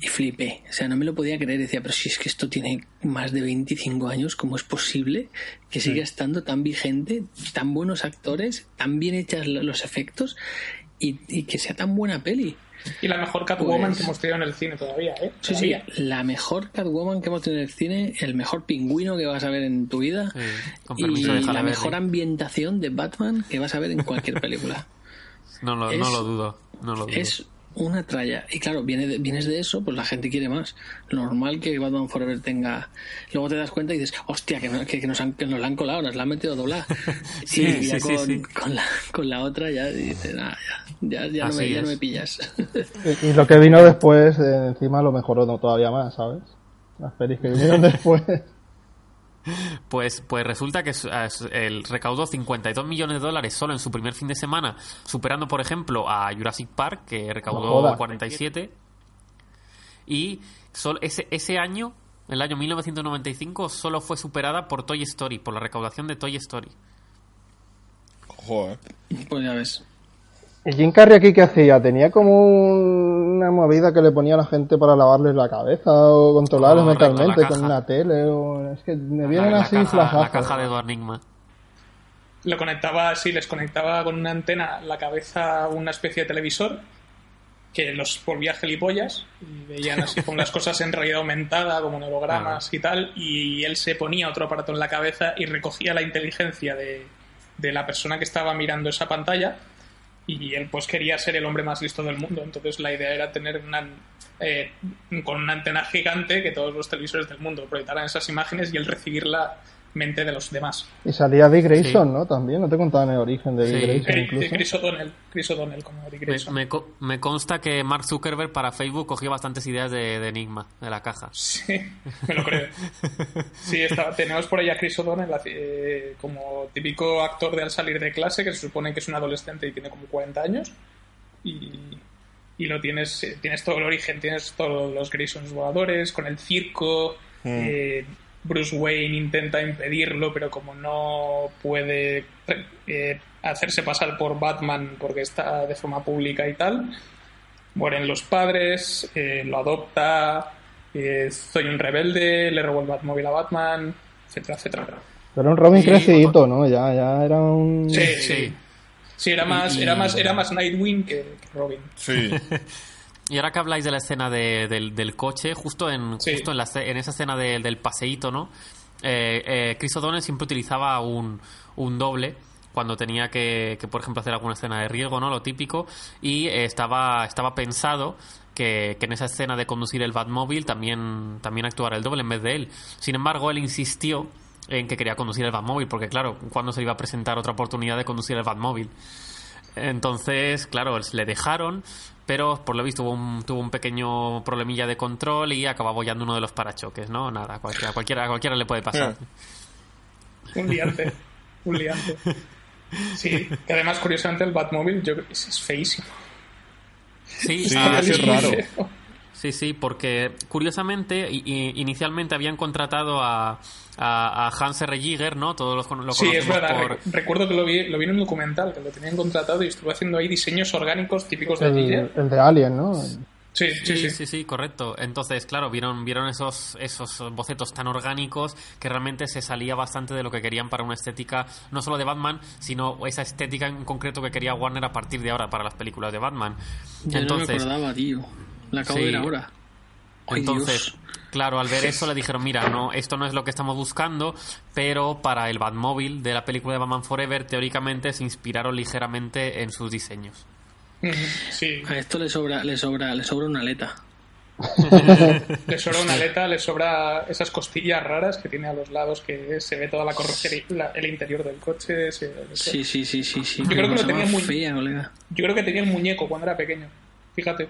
y flipé. O sea, no me lo podía creer. Decía, pero si es que esto tiene más de 25 años, ¿cómo es posible que siga estando tan vigente, tan buenos actores, tan bien hechas lo- los efectos y, y que sea tan buena peli? Y la mejor Catwoman Pues- que hemos tenido en el cine todavía, ¿eh? Sí, sí, la mejor Catwoman que hemos tenido en el cine, el mejor pingüino que vas a ver en tu vida Sí, y la mejor ambientación de Batman que vas a ver en cualquier película. No lo, es- no lo dudo. No lo dudo. es una tralla. Y claro, viene de- vienes de eso, pues la gente quiere más. Normal que Batman Forever tenga. Luego te das cuenta y dices, hostia, que, que- que nos, han, que nos la han colado, nos la han metido doblada. Sí, y ya sí, con, sí. Con, la, con la otra ya dices, "Nah, ya, ya, ya no me, ya no me pillas. Y, y lo que vino después, eh, encima lo mejoró no, todavía más, ¿sabes? Las pelis que vinieron después. Pues, pues resulta que el recaudó 52 millones de dólares solo en su primer fin de semana, superando, por ejemplo, a Jurassic Park, que No recaudó jodas. 47. Y solo ese, ese año, el año 1995, solo fue superada por Toy Story, por la recaudación de Toy Story. Joder. pues ya ves. ¿Y Jim Carrey aquí qué hacía? ¿Tenía como un- una movida que le ponía a la gente para lavarles la cabeza o controlarles Correcto, mentalmente con una tele? O... Es que me vienen La, la así caja, la caja de Edward Nigma. Lo conectaba, sí, les conectaba con una antena la cabeza a una especie de televisor que los volvía gilipollas y veían así con las cosas en realidad aumentada, como en hologramas y tal, y él se ponía otro aparato en la cabeza y recogía la inteligencia de, de la persona que estaba mirando esa pantalla y él pues quería ser el hombre más listo del mundo, entonces la idea era tener una, eh, con una antena gigante que todos los televisores del mundo proyectaran esas imágenes y él recibir la mente de los demás. Y salía Dick Grayson, Sí. ¿no? También, no te contaban el origen de Dick Sí. Grayson incluso. Chris O'Donnell, Chris O'Donnell como Dick Me, Grayson. me co- me consta que Mark Zuckerberg para Facebook cogió bastantes ideas de, de Enigma, de la caja. Sí, me lo creo. Sí, está- tenemos por ahí a Chris O'Donnell eh, como típico actor de al salir de clase, que se supone que es un adolescente y tiene como 40 años. Y, y lo tienes, eh, tienes todo el origen, tienes todos los Graysons voladores, con el circo. eh, Bruce Wayne intenta impedirlo, pero como no puede eh, hacerse pasar por Batman porque está de forma pública y tal, mueren los padres, eh, lo adopta, eh, soy un rebelde, le robo el Batmóvil a Batman, etcétera, etcétera. Pero un Robin Sí, crecidito, ¿no? Ya, ya era un... Sí, Sí. sí. Era más, Y- era más, era más Nightwing que, que Robin. Sí. Y ahora que habláis de la escena de- del, del coche, justo en Sí. justo en, la, en esa escena de- del paseíto, ¿no? Eh, eh, Chris O'Donnell siempre utilizaba un, un doble cuando tenía que, que, por ejemplo, hacer alguna escena de riesgo, ¿no? Lo típico. Y eh, estaba, estaba pensado que, que en esa escena de conducir el Batmóvil también, también actuara el doble en vez de él. Sin embargo, él insistió en que quería conducir el Batmóvil, porque claro, ¿cuándo se iba a presentar otra oportunidad de conducir el Batmóvil? Entonces, claro, le dejaron, pero por lo visto tuvo un, tuvo un pequeño problemilla de control y acabó abollando uno de los parachoques, ¿no? Nada, a cualquiera, a cualquiera, a cualquiera le puede pasar. Un liante. un liante. Sí, que además, curiosamente, el Batmóvil yo, es, es feísimo. Sí, Sí, ah, es raro. Sí, sí, porque curiosamente inicialmente habían contratado a, a, a Hans R. Giger, ¿no? Todos los, lo Sí, es verdad. por... Recuerdo que lo vi, lo vi en un documental, que lo tenían contratado y estuvo haciendo ahí diseños orgánicos típicos de El, Giger. el de Alien, ¿no? Sí, sí, Sí, sí. sí, sí, correcto. Entonces, claro, vieron, vieron esos, esos bocetos tan orgánicos que realmente se salía bastante de lo que querían para una estética, no solo de Batman, sino esa estética en concreto que quería Warner a partir de ahora para las películas de Batman. Yo no me acordaba, tío. La acabo Sí. de ver ahora. Ay, Entonces, Dios. Claro, al ver eso le dijeron, mira, no, esto no es lo que estamos buscando, pero para el Batmóvil de la película de Batman Forever, teóricamente se inspiraron ligeramente en sus diseños. Sí, A esto le sobra, le sobra, le sobra una aleta. le sobra una aleta, le sobra esas costillas raras que tiene a los lados que se ve toda la carrocería, el interior del coche. se- se- Sí, sí, sí, sí, sí. Yo creo que lo tenía muy- fea. Yo creo que tenía el muñeco cuando era pequeño. Fíjate.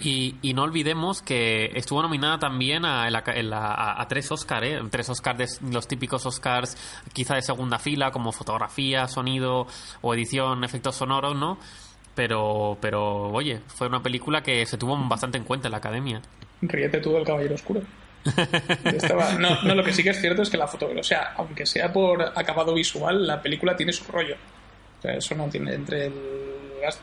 Y, y no olvidemos que estuvo nominada también a, tres Oscars, ¿eh? Tres Oscars, de, los típicos Oscars quizá de segunda fila, como fotografía, sonido o edición, efectos sonoros, ¿no? Pero, pero oye, fue una película que se tuvo bastante en cuenta en la academia. Ríete tú del Caballero Oscuro. No, no, lo que sí que es cierto es que la foto, o sea, aunque sea por acabado visual, la película tiene su rollo. O sea, eso no tiene entre el,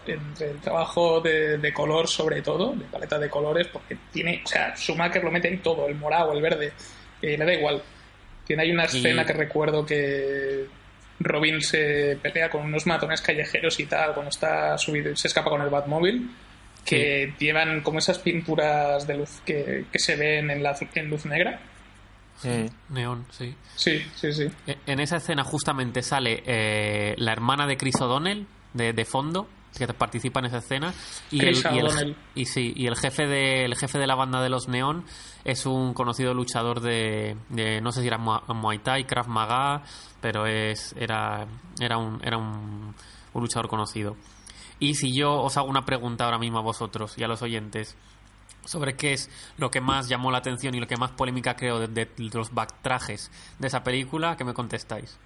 entre el trabajo de, de color sobre todo, de paleta de colores, porque tiene, o sea, Schumacher lo mete ahí todo, el morado, el verde, eh, le da igual. Tiene ahí una escena Y- que recuerdo que Robin se pelea con unos matones callejeros y tal, cuando está subido, se escapa con el Batmóvil, que llevan como esas pinturas de luz que, que se ven en, la, en luz negra. Neón, sí. Sí, sí, sí. E- En esa escena justamente sale eh, la hermana de Chris O'Donnell de, de fondo que participa en esa escena y el, y, el, O'Donnell. y sí y el jefe de el jefe de la banda de los Neón es un conocido luchador de, de- no sé si era Mua- Muay Thai Krav Maga pero es era era un era un, un luchador conocido y si yo os hago una pregunta ahora mismo a vosotros y a los oyentes sobre qué es lo que más llamó la atención y lo que más polémica creo de, de los backtrajes de esa película, ¿qué me contestáis?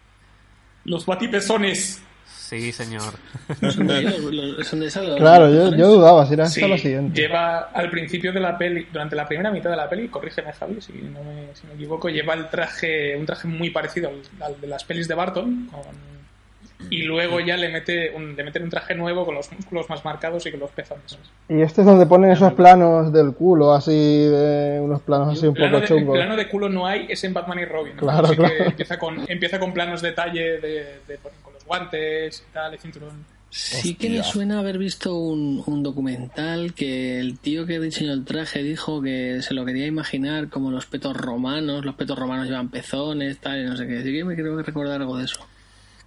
Los batipezones. Sí, señor. Son de, ellos, los- son de esas los- Claro, yo, yo dudaba si era Sí, esta la siguiente. lleva al principio de la peli, durante la primera mitad de la peli, corrígeme Javi si no me, si me equivoco, lleva el traje, un traje muy parecido al, al de las pelis de Barton, con- y luego ya le mete un, le meten un traje nuevo con los músculos más marcados y con los pezones. Y este es donde ponen esos planos del culo, así, de unos planos así un plano poco de, chungos. plano de culo no hay, es en Batman y Robin. ¿no? Claro, Así que claro. empieza con, empieza con planos detalle de, de- los guantes y tal, el cinturón. Sí que me suena haber visto un, un documental que el tío que diseñó el traje dijo que se lo quería imaginar como los petos romanos, los petos romanos llevan pezones, tal, y no sé qué. Sí que me creo que recordar algo de eso.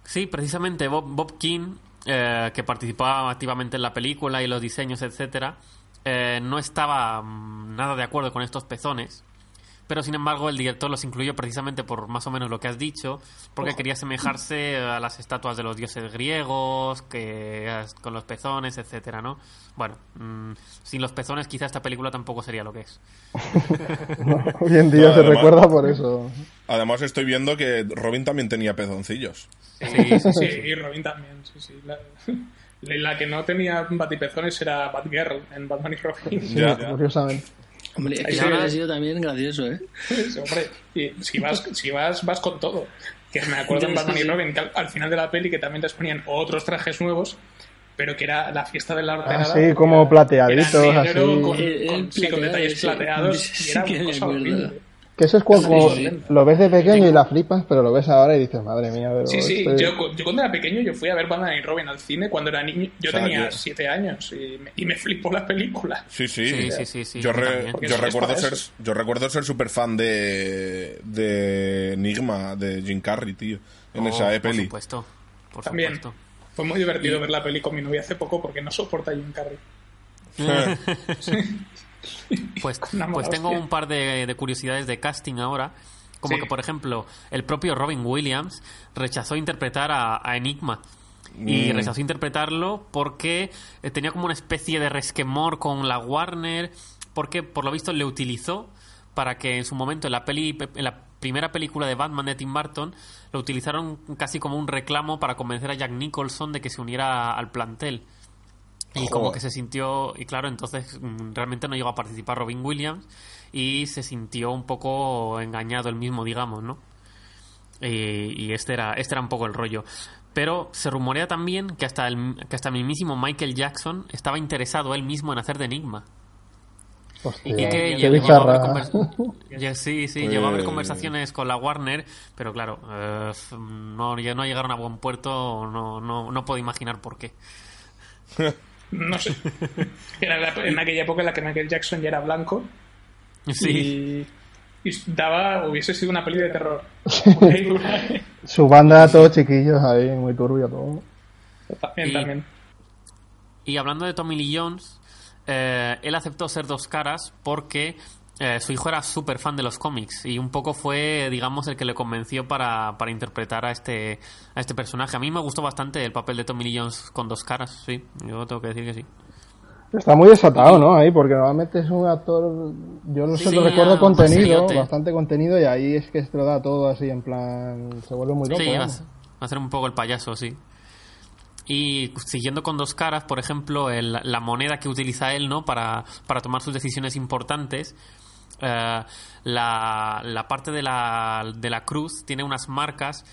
Sí, precisamente Bob, Bob King, eh, que participaba activamente en la película y los diseños, etcétera, eh, no estaba mm, nada de acuerdo con estos pezones. Pero sin embargo, el director los incluyó precisamente por más o menos lo que has dicho, porque quería asemejarse a las estatuas de los dioses griegos, que con los pezones, etcétera, ¿no? Bueno, mm, sin los pezones quizá esta película tampoco sería lo que es. Hoy en día No, se además- recuerda por eso. Además estoy viendo que Robin también tenía pezoncillos. Sí, sí, Sí, y Robin también, sí, sí. La, la que no tenía batipezones era Batgirl en Batman y Robin. Ya. Curiosamente. Hombre, es que sí. hubiera sido también gracioso, ¿eh? Sí, hombre, y si vas, si vas, vas con todo. Que me acuerdo en Batman y Robin que al, al final de la peli que también les ponían otros trajes nuevos, pero que era la fiesta de la hortenada. Ah, sí, como Era- plateaditos, así. Con, El- con- el sí, con detalles sí. plateados Sí, y era que una me cosa acuerdo. horrible. Que eso es cuando Sí, sí. lo ves de pequeño y la flipas, pero lo ves ahora y dices, madre mía, pero Sí, sí, yo, yo cuando era pequeño yo fui a ver Batman y Robin al cine cuando era niño, yo O sea, tenía yo- siete años y me, y me flipó la película. Sí, sí. Sí, sí, sí, sí, yo, yo re- recuerdo ser, yo recuerdo ser súper fan de, de Enigma, de Jim Carrey, tío, en Oh, esa Por peli. supuesto, por También. supuesto. Fue muy divertido ver la peli con mi novia hace poco porque no soporta a Jim Carrey. Pues, pues tengo un par de, de curiosidades de casting ahora. Como Sí. que, por ejemplo, el propio Robin Williams rechazó interpretar a, a Enigma. Y Mm. rechazó interpretarlo porque eh, tenía como una especie de resquemor con la Warner. Porque, por lo visto, le utilizó para que en su momento en la peli en la primera película de Batman de Tim Burton lo utilizaron casi como un reclamo para convencer a Jack Nicholson de que se uniera al plantel. Y como que se sintió, y claro, entonces mm, realmente no llegó a participar Robin Williams y se sintió un poco engañado él mismo, digamos, ¿no? Y, y este era este era un poco el rollo. Pero se rumorea también que hasta el que hasta el mismísimo Michael Jackson estaba interesado él mismo en hacer de Enigma. Hostia, Y que qué llegó a bicharra. haber convers- Ya, sí, sí, llegó a haber Pues- conversaciones con la Warner, pero claro, eh, no, ya no llegaron a buen puerto, no, no, no puedo imaginar por qué. No sé. Era la- en aquella época en la que Michael Jackson ya era blanco Sí. Y, y daba, hubiese sido una peli de terror. Su banda, todos chiquillos ahí, muy turbio todo. También, Y- también. Y hablando de Tommy Lee Jones, eh, él aceptó ser dos caras porque eh, su hijo era súper fan de los cómics y un poco fue, digamos, el que le convenció para, para interpretar a este, a este personaje. A mí me gustó bastante el papel de Tommy Lee Jones con dos caras, sí, yo tengo que decir que sí. Está muy desatado, ¿no? Ahí, porque normalmente es un actor. Yo no sé, Sí, lo recuerdo contenido, bastante contenido, y ahí es que se lo da todo así en plan. Se vuelve muy loco. Sí, va a ser un poco el payaso, sí. Y siguiendo con dos caras, por ejemplo, el- la moneda que utiliza él, ¿no? Para, para tomar sus decisiones importantes. Eh, la, la parte de la, de la cruz tiene unas marcas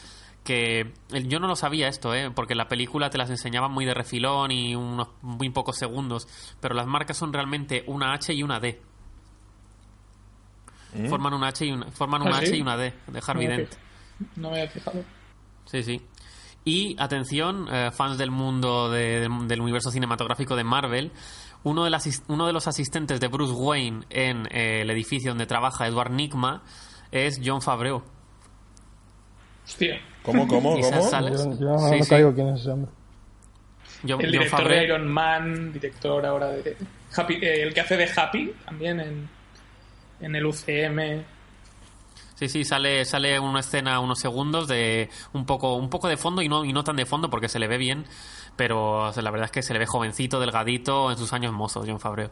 que eh, yo no lo sabía esto, ¿eh? porque en la película te las enseñaban muy de refilón y unos muy pocos segundos, pero las marcas son realmente una H y una D. Forman una H y una, forman una ¿Ah, sí? H y una D, de Harvey Dent. No me había fijado. Sí, sí. Y atención, eh, fans del mundo de- del, del universo cinematográfico de Marvel, uno de, las, asis- uno de los asistentes de Bruce Wayne en eh, el edificio donde trabaja Edward Nigma es John Favreau. Hostia. ¿Cómo, cómo, cómo? Yo, yo no Sí, caigo quién es ese hombre. John, El director de Iron Man, director ahora de Happy, eh, el que hace de Happy también en, en el UCM. Sí, sí, sale, sale una escena unos segundos de un poco, un poco de fondo y no, y no tan de fondo porque se le ve bien, pero o sea, la verdad es que se le ve jovencito, delgadito, en sus años mozos, John Favreau.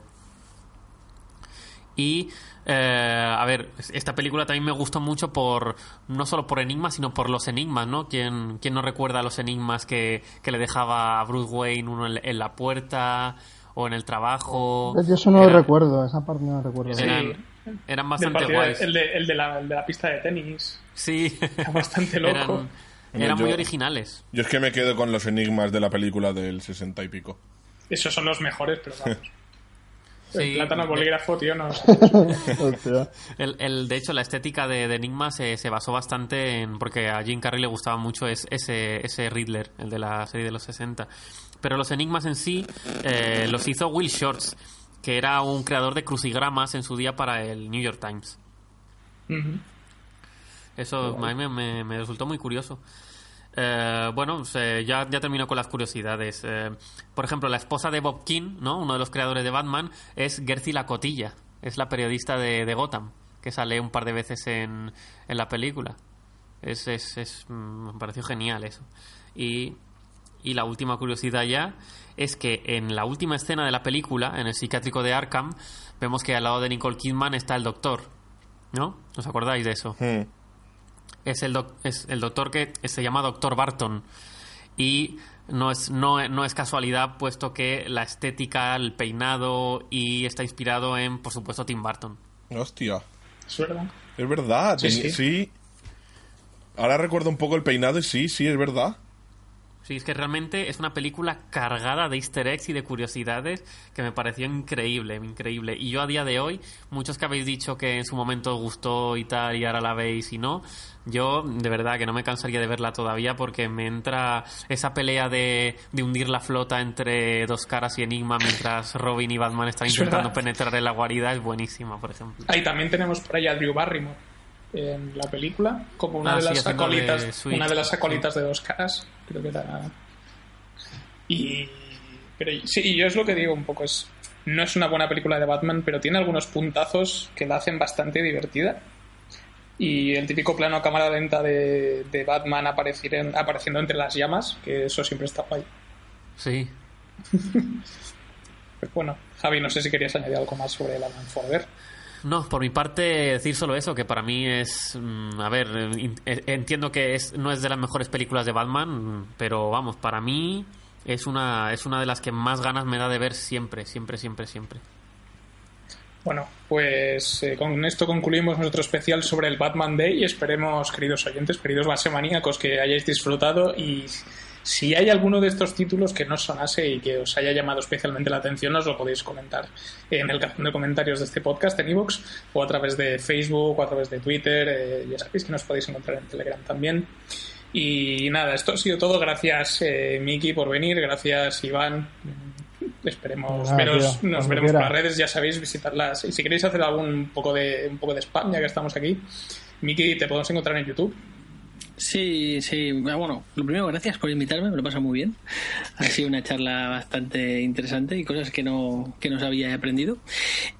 Y, eh, a ver, esta película también me gustó mucho por, no solo por enigmas, sino por los enigmas, ¿no? ¿Quién, quién no recuerda los enigmas que, que le dejaba a Bruce Wayne uno en, en la puerta o en el trabajo? Yo eso no lo recuerdo, esa parte no la recuerdo. Sí. Eran, bastante partido- guays. el, de, el, de la, el de la pista de tenis. Sí. Era bastante loco. Eran, muy originales. Yo es que me quedo con los enigmas de la película del sesenta y pico. Esos son los mejores, pero vamos. Sí. el plátano bolígrafo, tío, no sé. Hostia. El, el- de hecho, la estética de, de Enigma se, se basó bastante en. Porque a Jim Carrey le gustaba mucho es- ese, ese Riddler, el de la serie de los 60. Pero los enigmas en sí eh, los hizo Will Shorts, que era un creador de crucigramas en su día para el New York Times. Eso a mí me, me- me resultó muy curioso. Eh, bueno, se- ya, ya termino con las curiosidades. Eh, por ejemplo, la esposa de Bob King, ¿no? uno de los creadores de Batman, es Gertie la Cotilla. Es la periodista de, de Gotham, que sale un par de veces en, en la película. Es, es, es- mm, me pareció genial eso. Y, y la última curiosidad ya es que en la última escena de la película, en el psiquiátrico de Arkham, vemos que al lado de Nicole Kidman está el doctor. ¿No? ¿Os acordáis de eso? Es el, doc- es el doctor que se llama Doctor Barton. Y no es, no, no es casualidad, puesto que la estética, el peinado y está inspirado en, por supuesto, Tim Burton. Hostia. Es verdad. Es verdad. Sí, sí. sí. Ahora recuerdo un poco el peinado y sí, sí, es verdad. Sí, es que realmente es una película cargada de easter eggs y de curiosidades que me pareció increíble, increíble. Y yo a día de hoy, muchos que habéis dicho que en su momento os gustó y tal, y ahora la veis y no, yo de verdad que no me cansaría de verla todavía porque me entra esa pelea de, de hundir la flota entre dos caras y enigma mientras Robin y Batman están Es intentando penetrar en la guarida es buenísima, por ejemplo. Ahí también tenemos por ahí a Drew Barrymore en la película, como una Ah, de sí, las de acolitas, una de las sí. acolitas de dos caras, creo que era. Y pero sí, yo es lo que digo un poco es no es una buena película de Batman, pero tiene algunos puntazos que la hacen bastante divertida. Y el típico plano a cámara lenta de, de Batman aparecer en- apareciendo entre las llamas, que eso siempre está guay. Sí. Pero bueno, Javi, no sé si querías añadir algo más sobre el Alan Forder. No, por mi parte decir solo eso, que para mí es, mm, a ver, eh, eh, entiendo que es, no es de las mejores películas de Batman, pero vamos, para mí es una, es una de las que más ganas me da de ver siempre, siempre, siempre, siempre. Bueno, pues eh, con esto concluimos nuestro especial sobre el Batman Day y esperemos, queridos oyentes, queridos basemaníacos, que hayáis disfrutado y si hay alguno de estos títulos que no sonase y que os haya llamado especialmente la atención, os lo podéis comentar en el cajón de comentarios de este podcast en iVoox o a través de Facebook o a través de Twitter. eh, ya sabéis que nos podéis encontrar en Telegram también. Y nada, esto ha sido todo. Gracias, eh, Miki, por venir. Gracias, Iván. Esperemos veros, tío, nos veremos por las redes, ya sabéis, visitarlas. Y si queréis hacer algún poco de, un poco de spam, ya que estamos aquí, Miki, te podemos encontrar en YouTube. Sí, sí. Ah, Bueno, lo primero, gracias por invitarme, me lo pasa muy bien. Ha sido una charla bastante interesante y cosas que no, que no sabía he aprendido.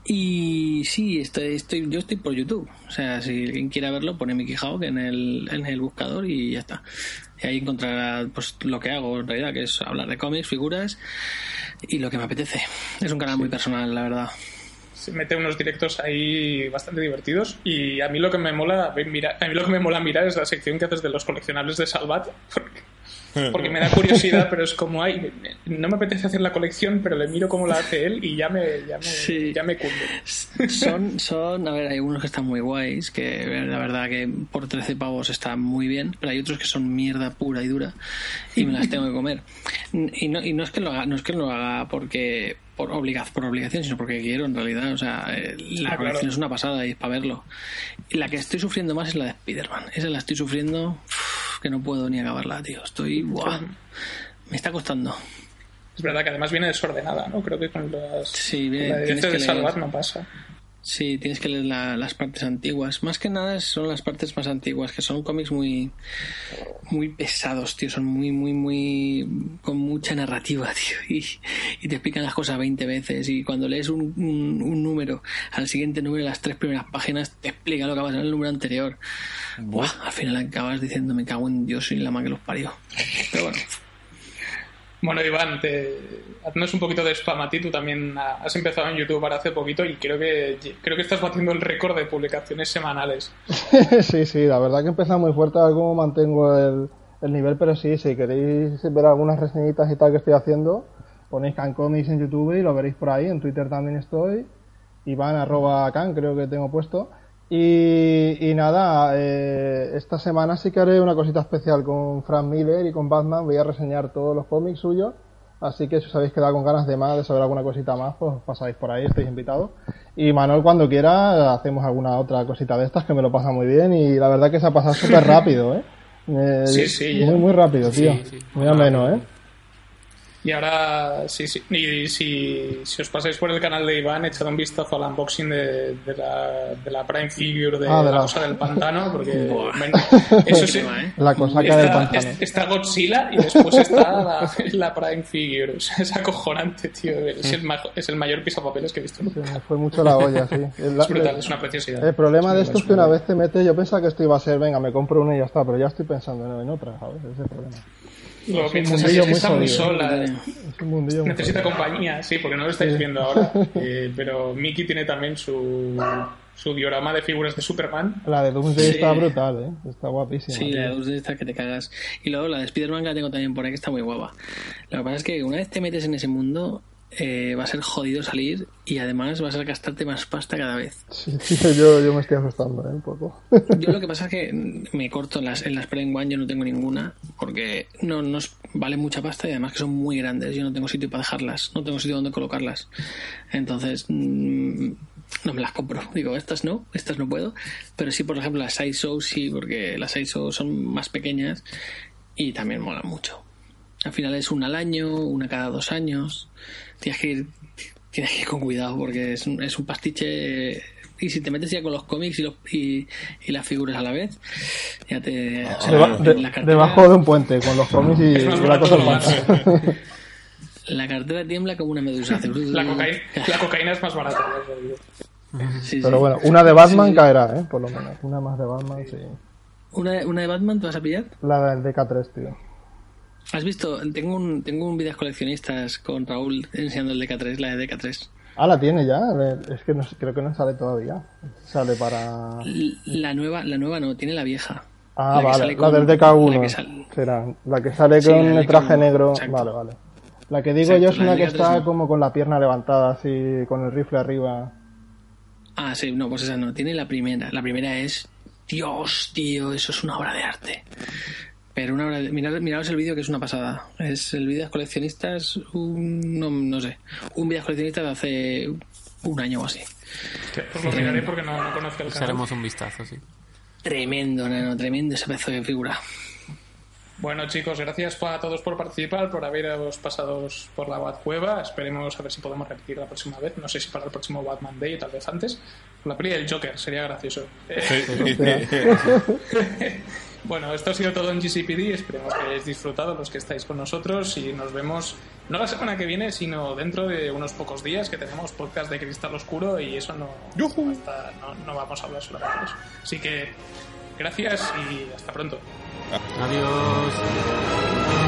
Y sí, estoy, estoy, yo estoy por YouTube. O sea, si alguien quiere verlo, pone Mickey Hawk en el, en el buscador y ya está. Y ahí encontrará pues, lo que hago en realidad, que es hablar de cómics, figuras y lo que me apetece. Es un canal muy personal, la verdad. Se mete unos directos ahí bastante divertidos. Y a mí lo que me mola mirar, a mí lo que me mola mirar es la sección que haces de los coleccionables de Salvat. Porque, porque me da curiosidad, pero es como, ay, no me apetece hacer la colección, pero le miro cómo la hace él y ya me, ya me, Sí. ya me cunde. Son, son, a ver, hay unos que están muy guays, que la verdad que por 13 pavos están muy bien, pero hay otros que son mierda pura y dura y me las tengo que comer. Y no, y no es que lo haga, no es que lo haga porque por, obliga, por obligación, sino porque quiero en realidad. O sea, eh, la Ah, colección es una pasada y es para verlo. Y la que estoy sufriendo más es la de Spider-Man. Esa la estoy sufriendo uf, que no puedo ni acabarla, tío. Estoy, buah, me está costando. Es verdad que además viene desordenada, ¿no? Creo que con las, Sí, bien, la de, tienes este que de leer. Salvat no pasa. Sí, tienes que leer la- las partes antiguas. Más que nada son las partes más antiguas, que son cómics muy muy pesados, tío. Son muy, muy, muy... con mucha narrativa, tío. Y, y te explican las cosas 20 veces. Y cuando lees un, un- un número, al siguiente número, las tres primeras páginas, te explica lo que va a pasar en el número anterior. Buah, al final acabas diciendo, me cago en Dios y la madre que los parió. Pero bueno, Bueno, Iván, te, haznos un poquito de spam a ti. Tú también has empezado en YouTube ahora hace poquito y creo que creo que estás batiendo el récord de publicaciones semanales. sí, sí, la verdad que empieza muy fuerte a ver cómo mantengo el, el nivel, pero sí, si queréis ver algunas reseñitas y tal que estoy haciendo, ponéis Can Comics en YouTube y lo veréis por ahí, en Twitter también estoy, Iván arroba Can creo que tengo puesto. Y, y nada, eh, esta semana sí que haré una cosita especial con Frank Miller y con Batman, voy a reseñar todos los cómics suyos, así que si os habéis quedado con ganas de más, de saber alguna cosita más, pues pasáis por ahí, estáis invitados. Y Manuel, cuando quiera, hacemos alguna otra cosita de estas que me lo pasa muy bien y la verdad que se ha pasado súper rápido, ¿eh? Eh, Sí, sí, Muy, ya. muy rápido, tío. Sí, sí. Muy ameno, ¿eh? Y ahora, sí, sí. Y si, si os pasáis por el canal de Iván, echad un vistazo al unboxing de, de la, de la Prime Figure de, Ah, la la- cosa del pantano, porque ven, eso sí. ¿eh? La cosaca Está, del pantano. es- está Godzilla y después está la, la Prime Figure. O sea, es acojonante, tío. Es el, majo- es el mayor pisapapeles que he visto me fue mucho la olla, sí. El, Es brutal, es una preciosidad. el problema de Es esto es que una vez te metes, yo pensaba que esto iba a ser, venga, me compro una y ya está, pero ya estoy pensando en, en otra, ¿sabes? Ese es el problema. Lo es piensas así, es que está muy sola. Es un mundillo muy Necesita compañía, sí, porque no lo estáis viendo ahora. Eh, pero Mickey tiene también su, su diorama de figuras de Superman. La de Doomsday Sí. está brutal, ¿eh? Está guapísima. Sí, tío. la de esta que te cagas. Y luego la de Spider-Man que la tengo también por ahí, que está muy guapa. Lo que pasa es que una vez te metes en ese mundo, eh, va a ser jodido salir y además vas a gastarte más pasta cada vez. Sí, yo, yo me estoy asustando, ¿eh? Un poco. Yo lo que pasa es que me corto en las, en las Prime One, yo no tengo ninguna, porque no nos vale mucha pasta y además que son muy grandes. Yo no tengo sitio para dejarlas, no tengo sitio donde colocarlas. Entonces, mm, no me las compro. Digo, estas no, estas no puedo. Pero sí, por ejemplo, las Sideshow sí, porque las Sideshow son más pequeñas y también molan mucho. Al final es una al año, una cada dos años. Tienes que ir, tienes que ir con cuidado porque es un, es un pastiche. Y si te metes ya con los cómics y, los, y, y las figuras a la vez, ya te. o sea, Deba- de- la cartera- debajo de un puente, con los cómics y más la cosa pasa. La cartera tiembla como una medusa. La cocaína, la cocaína es más barata. Sí, Pero sí. bueno, una de Batman Sí. caerá, ¿eh? Por lo menos. Una más de Batman, sí. ¿Una, una de Batman te vas a pillar? La del DK3, tío. ¿Has visto? Tengo un, tengo un vídeos coleccionistas con Raúl enseñando el DK3, la de DK3. Ah, la tiene ya. Es que no, creo que no sale todavía. Sale para. La nueva, la nueva no, tiene la vieja. Ah, La que vale. La del la DK1. que sal- Será. La que sale Sí, con la el traje DK1, negro. exacto. Vale, vale. La que digo Exacto, yo es la una que DK3 está no. como con la pierna levantada, así, con el rifle arriba. Ah, sí, no, pues esa no. Tiene la primera. La primera es. Dios, tío, eso es una obra de arte. Pero una obra de. Mirad, miraos el vídeo que es una pasada. Es el vídeo coleccionistas. Un, no, no sé. Un vídeo coleccionista de hace un año o así. Pues lo miraré porque no, no conozco el canal. haremos un vistazo, sí. Tremendo, nano, tremendo ese pedazo de figura. Bueno, chicos, gracias a todos por participar, por haberos pasado por la Bat Cueva. Esperemos a ver si podemos repetir la próxima vez. No sé si para el próximo Batman Day o tal vez antes. La peli del Joker, sería gracioso. bueno, esto ha sido todo en GCPD. Esperemos que hayáis disfrutado los que estáis con nosotros y nos vemos no la semana que viene, sino dentro de unos pocos días que tenemos podcast de Cristal Oscuro y eso no, no, no vamos a hablar solamente de eso. Así que gracias y hasta pronto. Adiós.